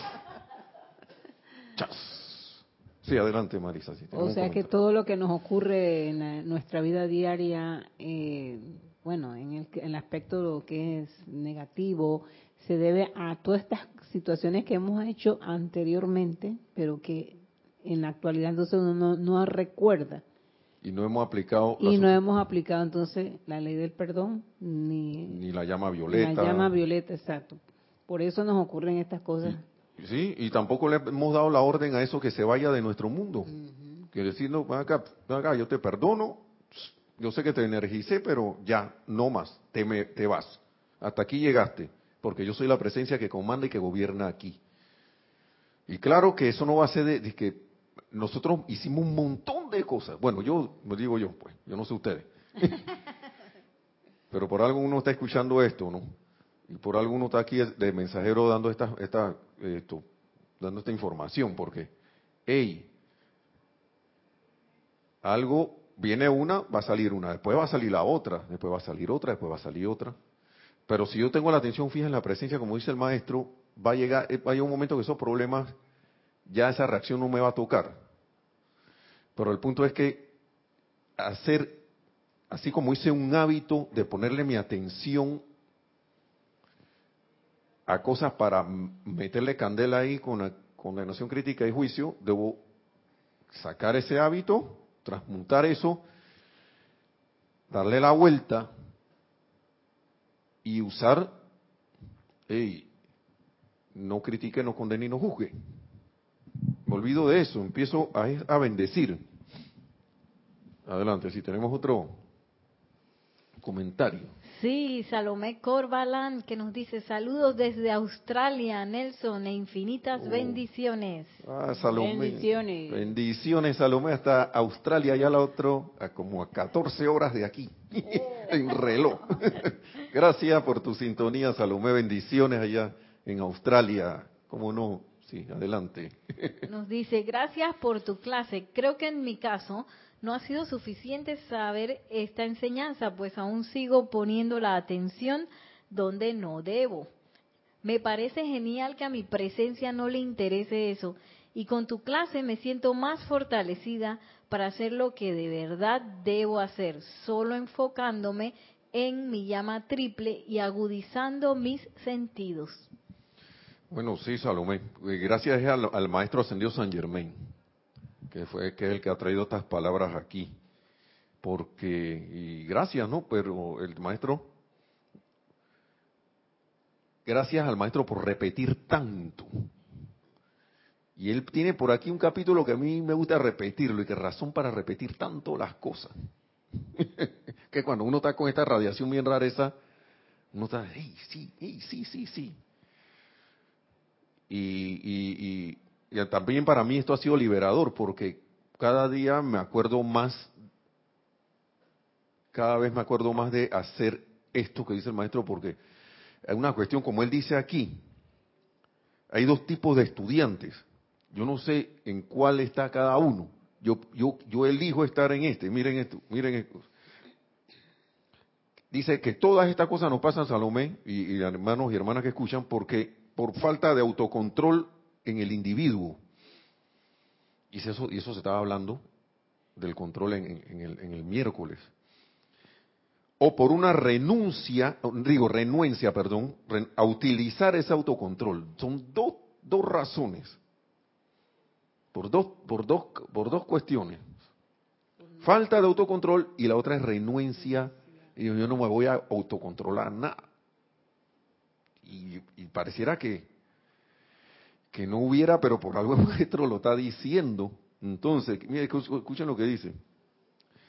Sí, adelante Marisa. o sea que todo lo que nos ocurre en nuestra vida diaria, eh, bueno, en el, en el aspecto que es negativo, se debe a todas estas situaciones que hemos hecho anteriormente, pero que en la actualidad entonces uno no, no recuerda. Y no hemos aplicado... Y no hemos aplicado entonces la ley del perdón, ni... Ni la llama violeta. La llama violeta, exacto. Por eso nos ocurren estas cosas. sí, y tampoco le hemos dado la orden a eso que se vaya de nuestro mundo. Que decir, no, ven acá, ven acá, yo te perdono, yo sé que te energicé, pero ya, no más, te, me, te vas. Hasta aquí llegaste, porque yo soy la presencia que comanda y que gobierna aquí. Y claro que eso no va a ser de que nosotros hicimos un montón de cosas. Bueno, yo, me digo yo, pues, yo no sé ustedes. [LAUGHS] Pero por algo uno está escuchando esto, ¿no? Y por algo uno está aquí de mensajero dando esta, esta, esto, dando esta información, porque, hey, algo viene una, va a salir una, después va a salir la otra, después va a salir otra, después va a salir otra. Pero si yo tengo la atención fija en la presencia, como dice el maestro, va a llegar, va a llegar un momento que esos problemas ya esa reacción no me va a tocar. Pero el punto es que hacer, así como hice un hábito de ponerle mi atención a cosas para meterle candela ahí con la condenación crítica y juicio, debo sacar ese hábito, transmutar eso, darle la vuelta y usar, no critique, no condene y no juzgue me olvido de eso, empiezo a, bendecir. Adelante, si tenemos otro comentario. Sí, Salomé Corbalán que nos dice saludos desde Australia, Nelson, e infinitas oh. bendiciones. Ah, Salomé. Bendiciones. Bendiciones, Salomé, hasta Australia, ya la otro, a como a 14 horas de aquí, en reloj. Gracias por tu sintonía, Salomé, bendiciones allá en Australia, como no, Sí, adelante. [LAUGHS] Nos dice, gracias por tu clase. Creo que en mi caso no ha sido suficiente saber esta enseñanza, pues aún sigo poniendo la atención donde no debo. Me parece genial que a mi presencia no le interese eso y con tu clase me siento más fortalecida para hacer lo que de verdad debo hacer, solo enfocándome en mi llama triple y agudizando mis sentidos. Bueno, sí, Salomé. Eh, gracias al, maestro ascendido San Germain, que fue que es el que ha traído estas palabras aquí. Porque, y gracias, ¿no? Pero el maestro, gracias al maestro por repetir tanto. Y él tiene por aquí un capítulo que a mí me gusta repetirlo y que razón para repetir tanto las cosas. [LAUGHS] que cuando uno está con esta radiación bien rareza, uno está, hey, sí, hey, sí, sí, sí. Y, y, también para mí esto ha sido liberador porque cada día me acuerdo más, cada vez me acuerdo más de hacer esto que dice el maestro porque es una cuestión, como él dice aquí, hay dos tipos de estudiantes. Yo no sé en cuál está cada uno. Yo, yo, yo elijo estar en este. Miren esto, miren esto. Dice que todas estas cosas nos pasan, Salomé, y, y hermanos y hermanas que escuchan, porque por falta de autocontrol en el individuo. Y eso, y eso se estaba hablando del control en, el, miércoles. O por una renuncia, digo, renuencia, perdón, a utilizar ese autocontrol. Son dos, dos razones. Por dos, por, dos, por dos cuestiones. Falta de autocontrol y la otra es renuencia. Y yo no me voy a autocontrolar nada y, pareciera que, que no hubiera, pero por algo el [LAUGHS] lo está diciendo. Entonces, mire, escuchen lo que dice.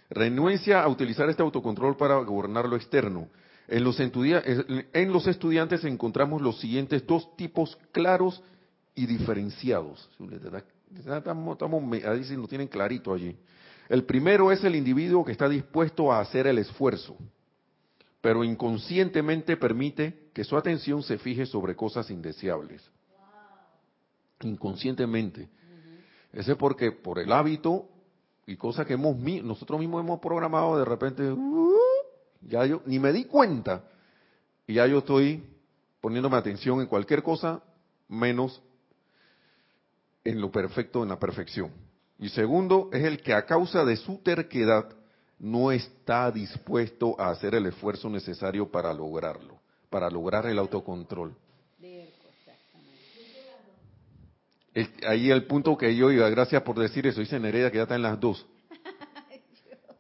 Renuencia a utilizar este autocontrol para gobernar lo externo. En los, en los estudiantes encontramos los siguientes dos tipos claros y diferenciados. Estamos, estamos, ahí lo tienen clarito allí. El primero es el individuo que está dispuesto a hacer el esfuerzo pero inconscientemente permite que su atención se fije sobre cosas indeseables. Inconscientemente. Ese es porque por el hábito y cosas que hemos nosotros mismos hemos programado de repente uh, ya yo ni me di cuenta y ya yo estoy poniéndome atención en cualquier cosa menos en lo perfecto, en la perfección. Y segundo, es el que a causa de su terquedad no está dispuesto a hacer el esfuerzo necesario para lograrlo, para lograr el autocontrol. ahí el punto que yo iba, gracias por decir eso, dice Nereida que ya está en las dos.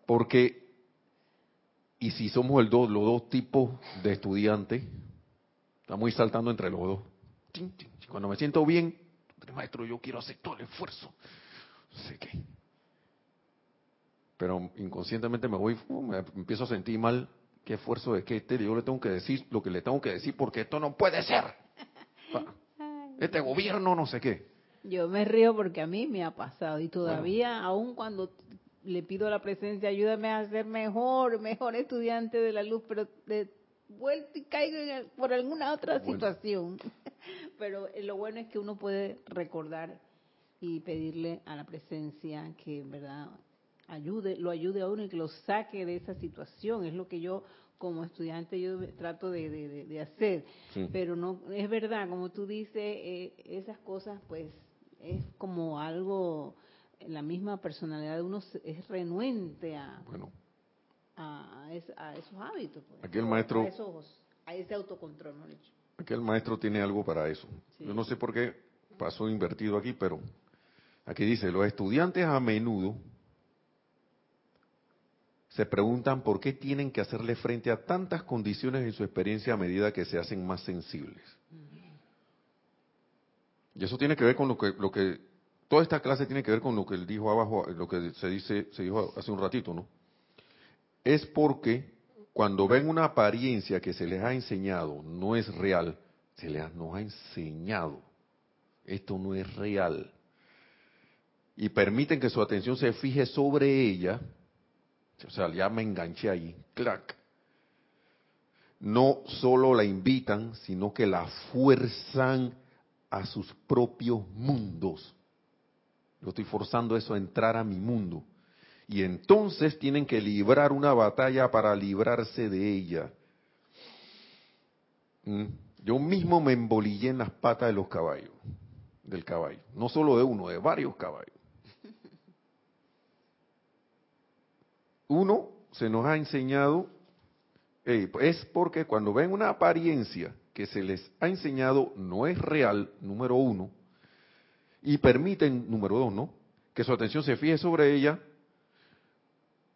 Porque, y si somos el los dos tipos de estudiantes, estamos saltando entre los dos. Cuando me siento bien, maestro, yo quiero hacer todo el esfuerzo. Sé qué pero inconscientemente me voy, me empiezo a sentir mal, qué esfuerzo de que este, yo le tengo que decir lo que le tengo que decir porque esto no puede ser. [LAUGHS] Este gobierno no sé qué. Yo me río porque a mí me ha pasado y todavía, aun cuando le pido a la presencia, ayúdame a ser mejor, mejor estudiante de la luz, pero de vuelto y caigo por alguna otra situación. [LAUGHS] Pero lo bueno es que uno puede recordar y pedirle a la presencia que, ¿verdad? Ayude, lo ayude a uno y que lo saque de esa situación. Es lo que yo como estudiante yo trato de, hacer. Pero no es verdad, como tú dices, eh, esas cosas pues es como algo, la misma personalidad de uno es renuente a, a, esos hábitos. Pues, aquí el maestro... A, ese autocontrol, ¿no? Aquí el maestro tiene algo para eso. Yo no sé por qué pasó invertido aquí, pero aquí dice, los estudiantes a menudo se preguntan por qué tienen que hacerle frente a tantas condiciones en su experiencia a medida que se hacen más sensibles. Y eso tiene que ver con lo que, lo que, toda esta clase tiene que ver con lo que él dijo abajo, lo que se dice, se dijo hace un ratito, ¿no? Es porque cuando ven una apariencia que se les ha enseñado no es real, se les nos ha enseñado, esto no es real, y permiten que su atención se fije sobre ella, o sea, ya me enganché ahí, clac. No solo la invitan, sino que la fuerzan a sus propios mundos. Yo estoy forzando eso a entrar a mi mundo. Y entonces tienen que librar una batalla para librarse de ella. Mm. Yo mismo me embolillé en las patas de los caballos, del caballo. No solo de uno, de varios caballos. Uno se nos ha enseñado, es porque cuando ven una apariencia que se les ha enseñado no es real, número uno, y permiten, número dos, ¿no? Que su atención se fije sobre ella.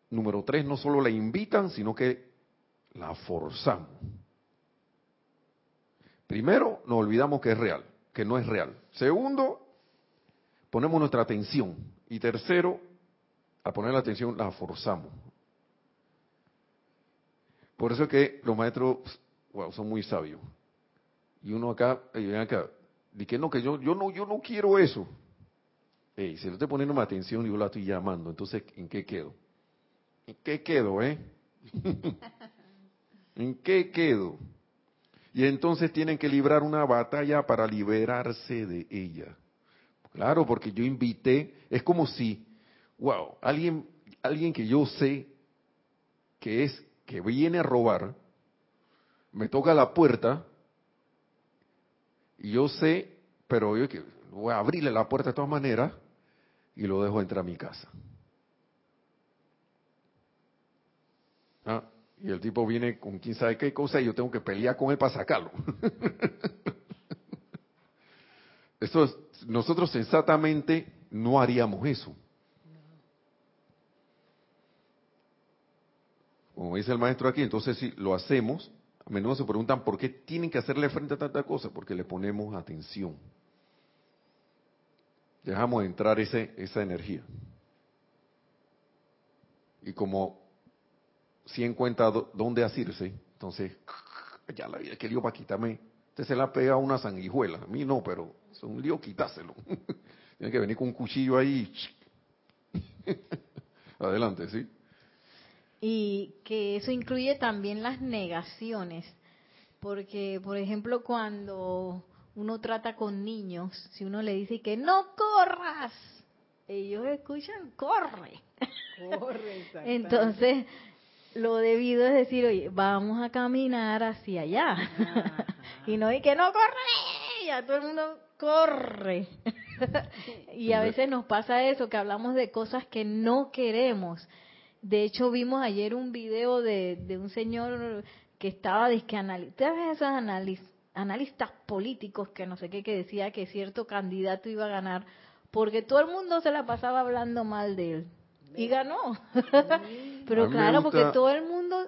Número tres, no solo la invitan, sino que la forzamos. Primero, nos olvidamos que es real, que no es real. Segundo, ponemos nuestra atención. Y tercero, a poner la atención la forzamos. Por eso es que los maestros wow, son muy sabios. Y uno acá, y ven acá, di que no, que yo, yo no, yo no quiero eso. Ey, si no estoy poniendo más atención yo la estoy llamando, entonces, ¿en qué quedo? ¿En qué quedo, eh? [LAUGHS] ¿En qué quedo? Y entonces tienen que librar una batalla para liberarse de ella. Claro, porque yo invité, es como si, wow, alguien, alguien que yo sé que es, que viene a robar, me toca la puerta, y yo sé, pero yo voy a abrirle la puerta de todas maneras, y lo dejo entrar a mi casa. ¿Ah? Y el tipo viene con quién sabe qué cosa y yo tengo que pelear con él para sacarlo. [LAUGHS] Esto nosotros sensatamente no haríamos eso. Como dice el maestro aquí, entonces si lo hacemos, a menudo se preguntan por qué tienen que hacerle frente a tanta cosa, porque le ponemos atención. Dejamos entrar ese, esa energía. Y como si encuentra dónde asirse, entonces, [LAUGHS] ya la vida que lío para quitarme. Usted se la pega una sanguijuela. A mí no, pero es un lío quitárselo. [LAUGHS] Tiene que venir con un cuchillo ahí. [LAUGHS] Adelante, ¿sí? Y que eso incluye también las negaciones. Porque, por ejemplo, cuando uno trata con niños, si uno le dice que no corras, ellos escuchan, corre. Corre, [LAUGHS] Entonces, lo debido es decir, oye, vamos a caminar hacia allá. [LAUGHS] y no hay que no corre, ya todo el mundo corre. [LAUGHS] y a veces nos pasa eso, que hablamos de cosas que no queremos. De hecho, vimos ayer un video de, de un señor que estaba disque esos analistas políticos que no sé qué, que decía que cierto candidato iba a ganar porque todo el mundo se la pasaba hablando mal de él y ganó. [LAUGHS] Pero claro, porque todo el mundo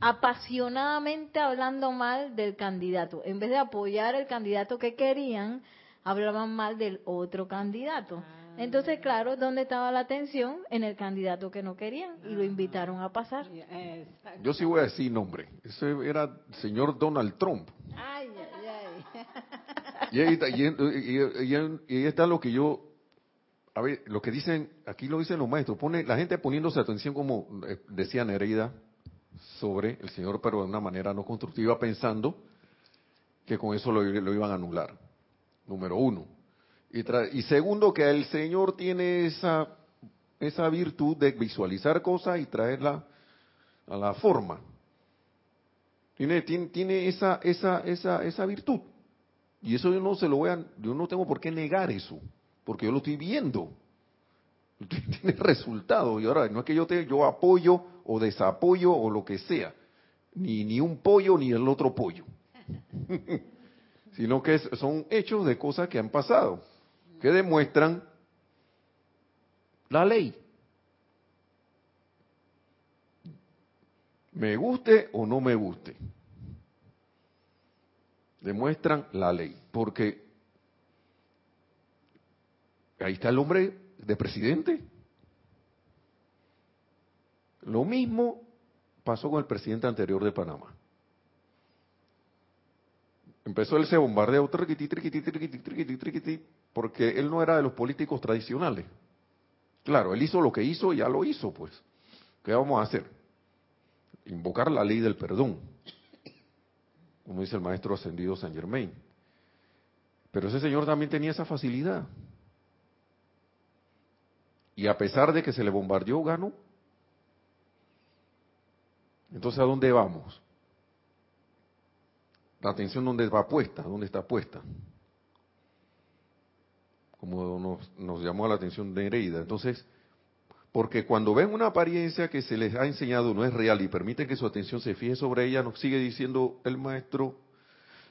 apasionadamente hablando mal del candidato. En vez de apoyar el candidato que querían, hablaban mal del otro candidato. Ah. Entonces, claro, ¿dónde estaba la atención? En el candidato que no querían y lo invitaron a pasar. Yo sí voy a decir nombre. Ese era el señor Donald Trump. Ay, ay, ay. Y ahí está, y ahí está lo que yo a ver, lo que dicen, aquí lo dicen los maestros, pone la gente poniéndose atención, como eh, decía Nereida, sobre el Señor, pero de una manera no constructiva, pensando que con eso lo, iban a anular. Número uno. Y, segundo, que el Señor tiene esa, esa virtud de visualizar cosas y traerla a la forma. Tiene, tiene, tiene esa, esa, esa, esa virtud. Y eso yo no se lo voy a, yo no tengo por qué negar eso porque yo lo estoy viendo. [LAUGHS] Tiene resultados. Y ahora no es que yo te, yo apoyo o desapoyo o lo que sea. Ni, ni un pollo ni el otro pollo. [LAUGHS] Sino que son hechos de cosas que han pasado. Que demuestran la ley. Me guste o no me guste. Demuestran la ley. Porque Ahí está el hombre de presidente. Lo mismo pasó con el presidente anterior de Panamá. Empezó ese bombardeo, porque él no era de los políticos tradicionales. Claro, él hizo lo que hizo y ya lo hizo, pues. ¿Qué vamos a hacer? Invocar la ley del perdón, como dice el maestro ascendido San Germain. Pero ese señor también tenía esa facilidad. Y a pesar de que se le bombardeó, ganó. Entonces, ¿a dónde vamos? La atención dónde va puesta, dónde está puesta. Como nos, nos llamó la atención de Nereida. Entonces, porque cuando ven una apariencia que se les ha enseñado no es real y permiten que su atención se fije sobre ella, nos sigue diciendo el maestro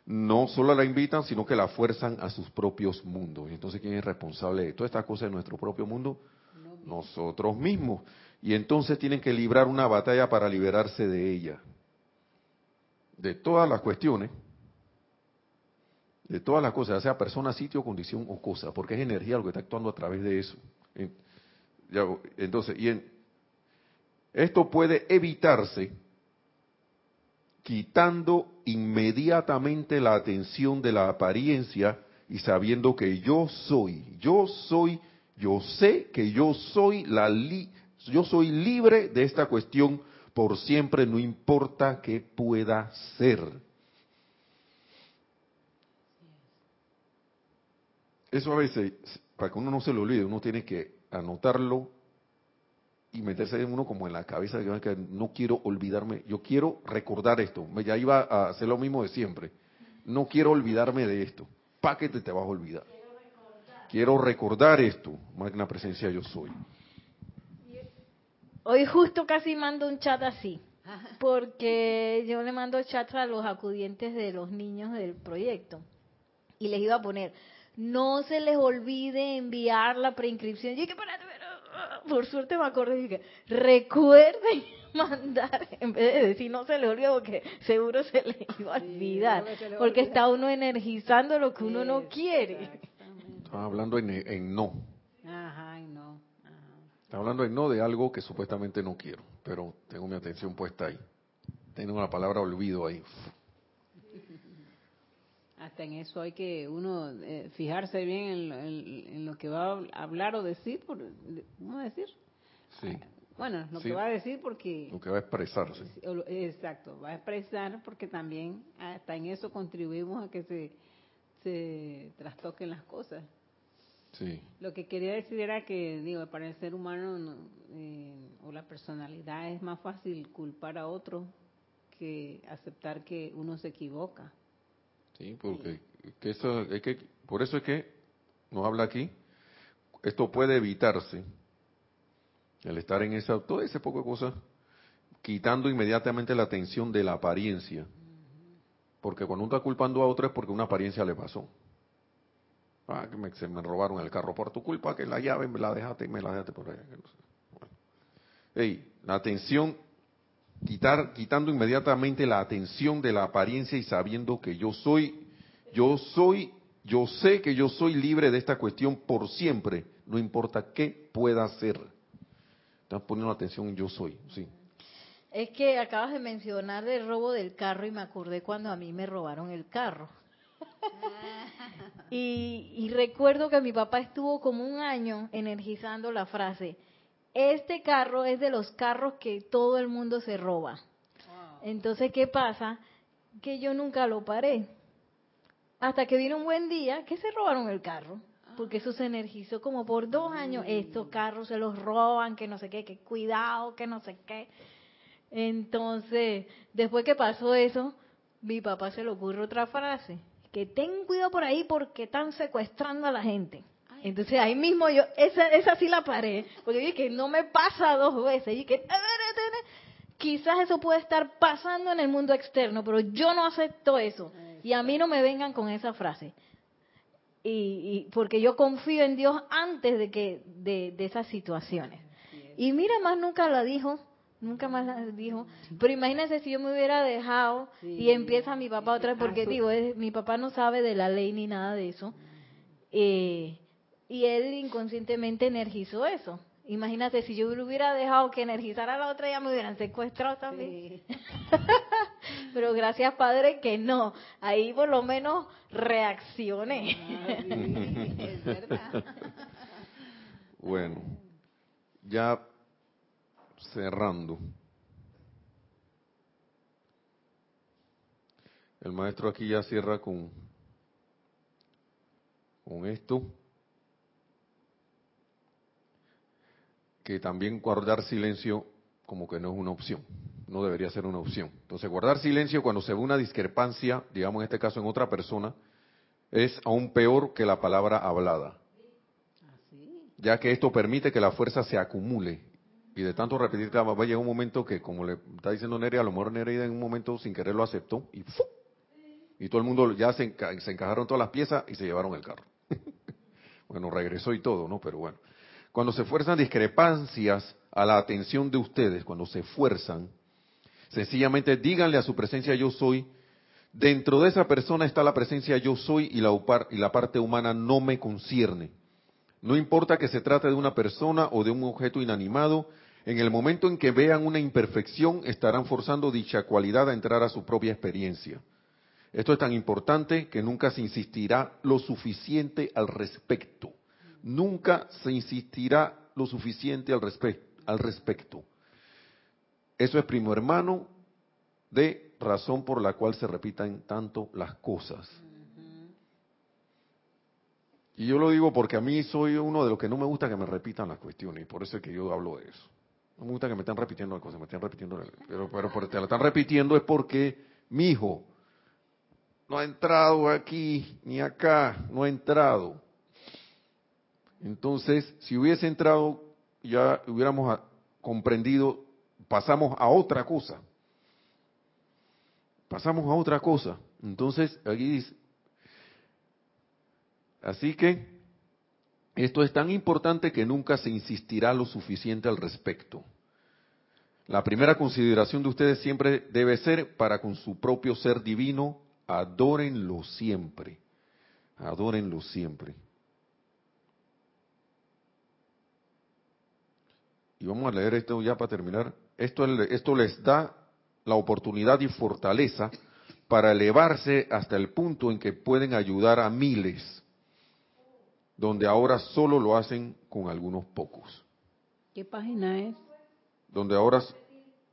no solo la invitan, sino que la fuerzan a sus propios mundos. Y entonces, ¿quién es responsable de todas estas cosas en nuestro propio mundo? Nosotros mismos. Y entonces tienen que librar una batalla para liberarse de ella. De todas las cuestiones, de todas las cosas, ya sea persona, sitio, condición o cosa, porque es energía lo que está actuando a través de eso. Entonces, y esto puede evitarse quitando inmediatamente la atención de la apariencia y sabiendo que yo soy, yo soy, yo sé que yo soy la yo soy libre de esta cuestión por siempre, no importa qué pueda ser. Eso a veces, para que uno no se lo olvide, uno tiene que anotarlo y meterse en uno como en la cabeza que no quiero olvidarme, yo quiero recordar esto, ya iba a hacer lo mismo de siempre, no quiero olvidarme de esto, ¿para qué te, te vas a olvidar? Quiero recordar esto, magna presencia yo soy. Hoy justo casi mando un chat así, porque yo le mando chats a los acudientes de los niños del proyecto y les iba a poner, no se les olvide enviar la preinscripción. Y que, por suerte me acordé y que recuerden [LAUGHS] mandar, en vez de decir no se le olvide, porque seguro se le iba a olvidar, porque está uno energizando lo que uno no quiere. Estaba hablando en, no. Ajá, en no. Está hablando en no de algo que supuestamente no quiero, pero tengo mi atención puesta ahí. Tengo la palabra olvido ahí. Hasta en eso hay que uno eh, fijarse bien en, lo que va a hablar o decir, por, ¿cómo decir? Sí. Bueno, lo que va a decir porque... Lo que va a expresarse. Exacto, va a expresar porque también hasta en eso contribuimos a que se, se trastoquen las cosas. Sí. Lo que quería decir era que, digo, para el ser humano eh, o la personalidad es más fácil culpar a otro que aceptar que uno se equivoca. Sí, porque que eso, es que, por eso es que nos habla aquí, esto puede evitarse, el estar en esa, todo ese poco de cosas, quitando inmediatamente la atención de la apariencia. Porque cuando uno está culpando a otro es porque una apariencia le pasó. Ah, que me, se me robaron el carro por tu culpa, que la llave me la dejaste y me la dejaste por allá. la atención quitar, quitando inmediatamente la atención de la apariencia y sabiendo que yo soy, yo soy, yo sé que yo soy libre de esta cuestión por siempre, no importa qué pueda hacer. Están poniendo atención, yo soy, sí. Es que acabas de mencionar del robo del carro y me acordé cuando a mí me robaron el carro. [LAUGHS] y, y recuerdo que mi papá estuvo como un año energizando la frase, este carro es de los carros que todo el mundo se roba. Entonces, ¿qué pasa? Que yo nunca lo paré. Hasta que vino un buen día que se robaron el carro. Porque eso se energizó como por dos años. Estos carros se los roban, que no sé qué, que cuidado, que no sé qué. Entonces, después que pasó eso, mi papá se le ocurre otra frase. Que ten cuidado por ahí porque están secuestrando a la gente. Entonces ahí mismo yo, esa, esa sí la paré, porque dije que no me pasa dos veces, y que quizás eso puede estar pasando en el mundo externo, pero yo no acepto eso. Y a mí no me vengan con esa frase. Y, porque yo confío en Dios antes de que de, esas situaciones. Y mira, más nunca la dijo, nunca más la dijo. Pero imagínense si yo me hubiera dejado y empieza mi papá otra vez, porque digo, mi papá no sabe de la ley ni nada de eso. Eh, y él inconscientemente energizó eso. Imagínate, si yo hubiera dejado que energizara a la otra, ya me hubieran secuestrado también. [LAUGHS] Pero gracias, Padre, que no. Ahí por lo menos reaccioné. Ah, [LAUGHS] es verdad. bueno, ya cerrando. El maestro aquí ya cierra con, con esto. Que también guardar silencio como que no es una opción, no debería ser una opción. Entonces, guardar silencio cuando se ve una discrepancia, digamos en este caso en otra persona, es aún peor que la palabra hablada. Ya que esto permite que la fuerza se acumule. Y de tanto repetir, va a llegar un momento que, como le está diciendo Nerea, a lo mejor Nerea en un momento sin querer lo aceptó y Y todo el mundo ya se, se encajaron todas las piezas y se llevaron el carro. [LAUGHS] bueno, regresó y todo, ¿no? Pero bueno. Cuando se fuerzan discrepancias a la atención de ustedes, cuando se fuerzan, sencillamente díganle a su presencia yo soy, dentro de esa persona está la presencia yo soy y la, y la parte humana no me concierne. No importa que se trate de una persona o de un objeto inanimado, en el momento en que vean una imperfección estarán forzando dicha cualidad a entrar a su propia experiencia. Esto es tan importante que nunca se insistirá lo suficiente al respecto. Nunca se insistirá lo suficiente al, al respecto. Eso es primo hermano de razón por la cual se repitan tanto las cosas. Y yo lo digo porque a mí soy uno de los que no me gusta que me repitan las cuestiones y por eso es que yo hablo de eso. No me gusta que me estén repitiendo las cosas, me estén repitiendo, pero, pero porque te la están repitiendo es porque mi hijo no ha entrado aquí ni acá, no ha entrado. Entonces, si hubiese entrado, ya hubiéramos comprendido, pasamos a otra cosa. Pasamos a otra cosa. Entonces, aquí dice, así que esto es tan importante que nunca se insistirá lo suficiente al respecto. La primera consideración de ustedes siempre debe ser para con su propio ser divino, adórenlo siempre. Adórenlo siempre. Y vamos a leer esto ya para terminar. Esto, esto les da la oportunidad y fortaleza para elevarse hasta el punto en que pueden ayudar a miles, donde ahora solo lo hacen con algunos pocos. ¿Qué página es? Donde ahora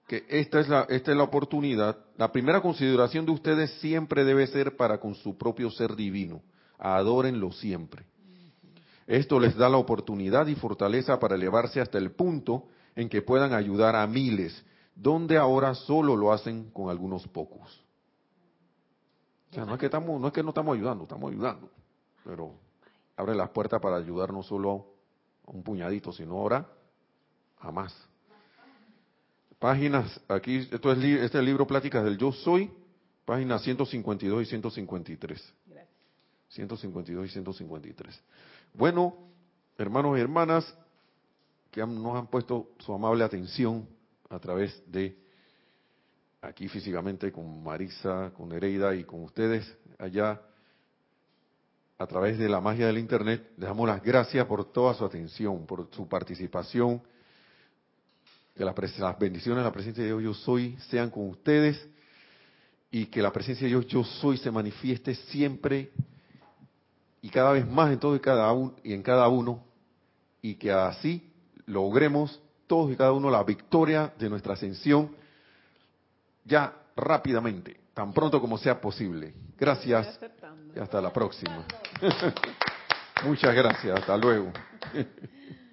que esta es la esta es la oportunidad. La primera consideración de ustedes siempre debe ser para con su propio ser divino. Adórenlo siempre. Esto les da la oportunidad y fortaleza para elevarse hasta el punto en que puedan ayudar a miles, donde ahora solo lo hacen con algunos pocos. O sea, no es que, estamos, no, es que no estamos ayudando, estamos ayudando, pero abre las puertas para ayudar no solo a un puñadito, sino ahora a más. Páginas, aquí, esto es, este es el libro Pláticas del Yo Soy, páginas 152 y 153. 152 y 153. Bueno, hermanos y hermanas que nos han puesto su amable atención a través de aquí físicamente con Marisa, con Nereida y con ustedes allá a través de la magia del Internet, les damos las gracias por toda su atención, por su participación. Que las, bendiciones de la presencia de Dios yo soy sean con ustedes y que la presencia de Dios yo soy se manifieste siempre y cada vez más en todo y cada uno y en cada uno y que así logremos todos y cada uno la victoria de nuestra ascensión ya rápidamente, tan pronto como sea posible. Gracias y hasta la próxima. [LAUGHS] Muchas gracias, hasta luego. [LAUGHS]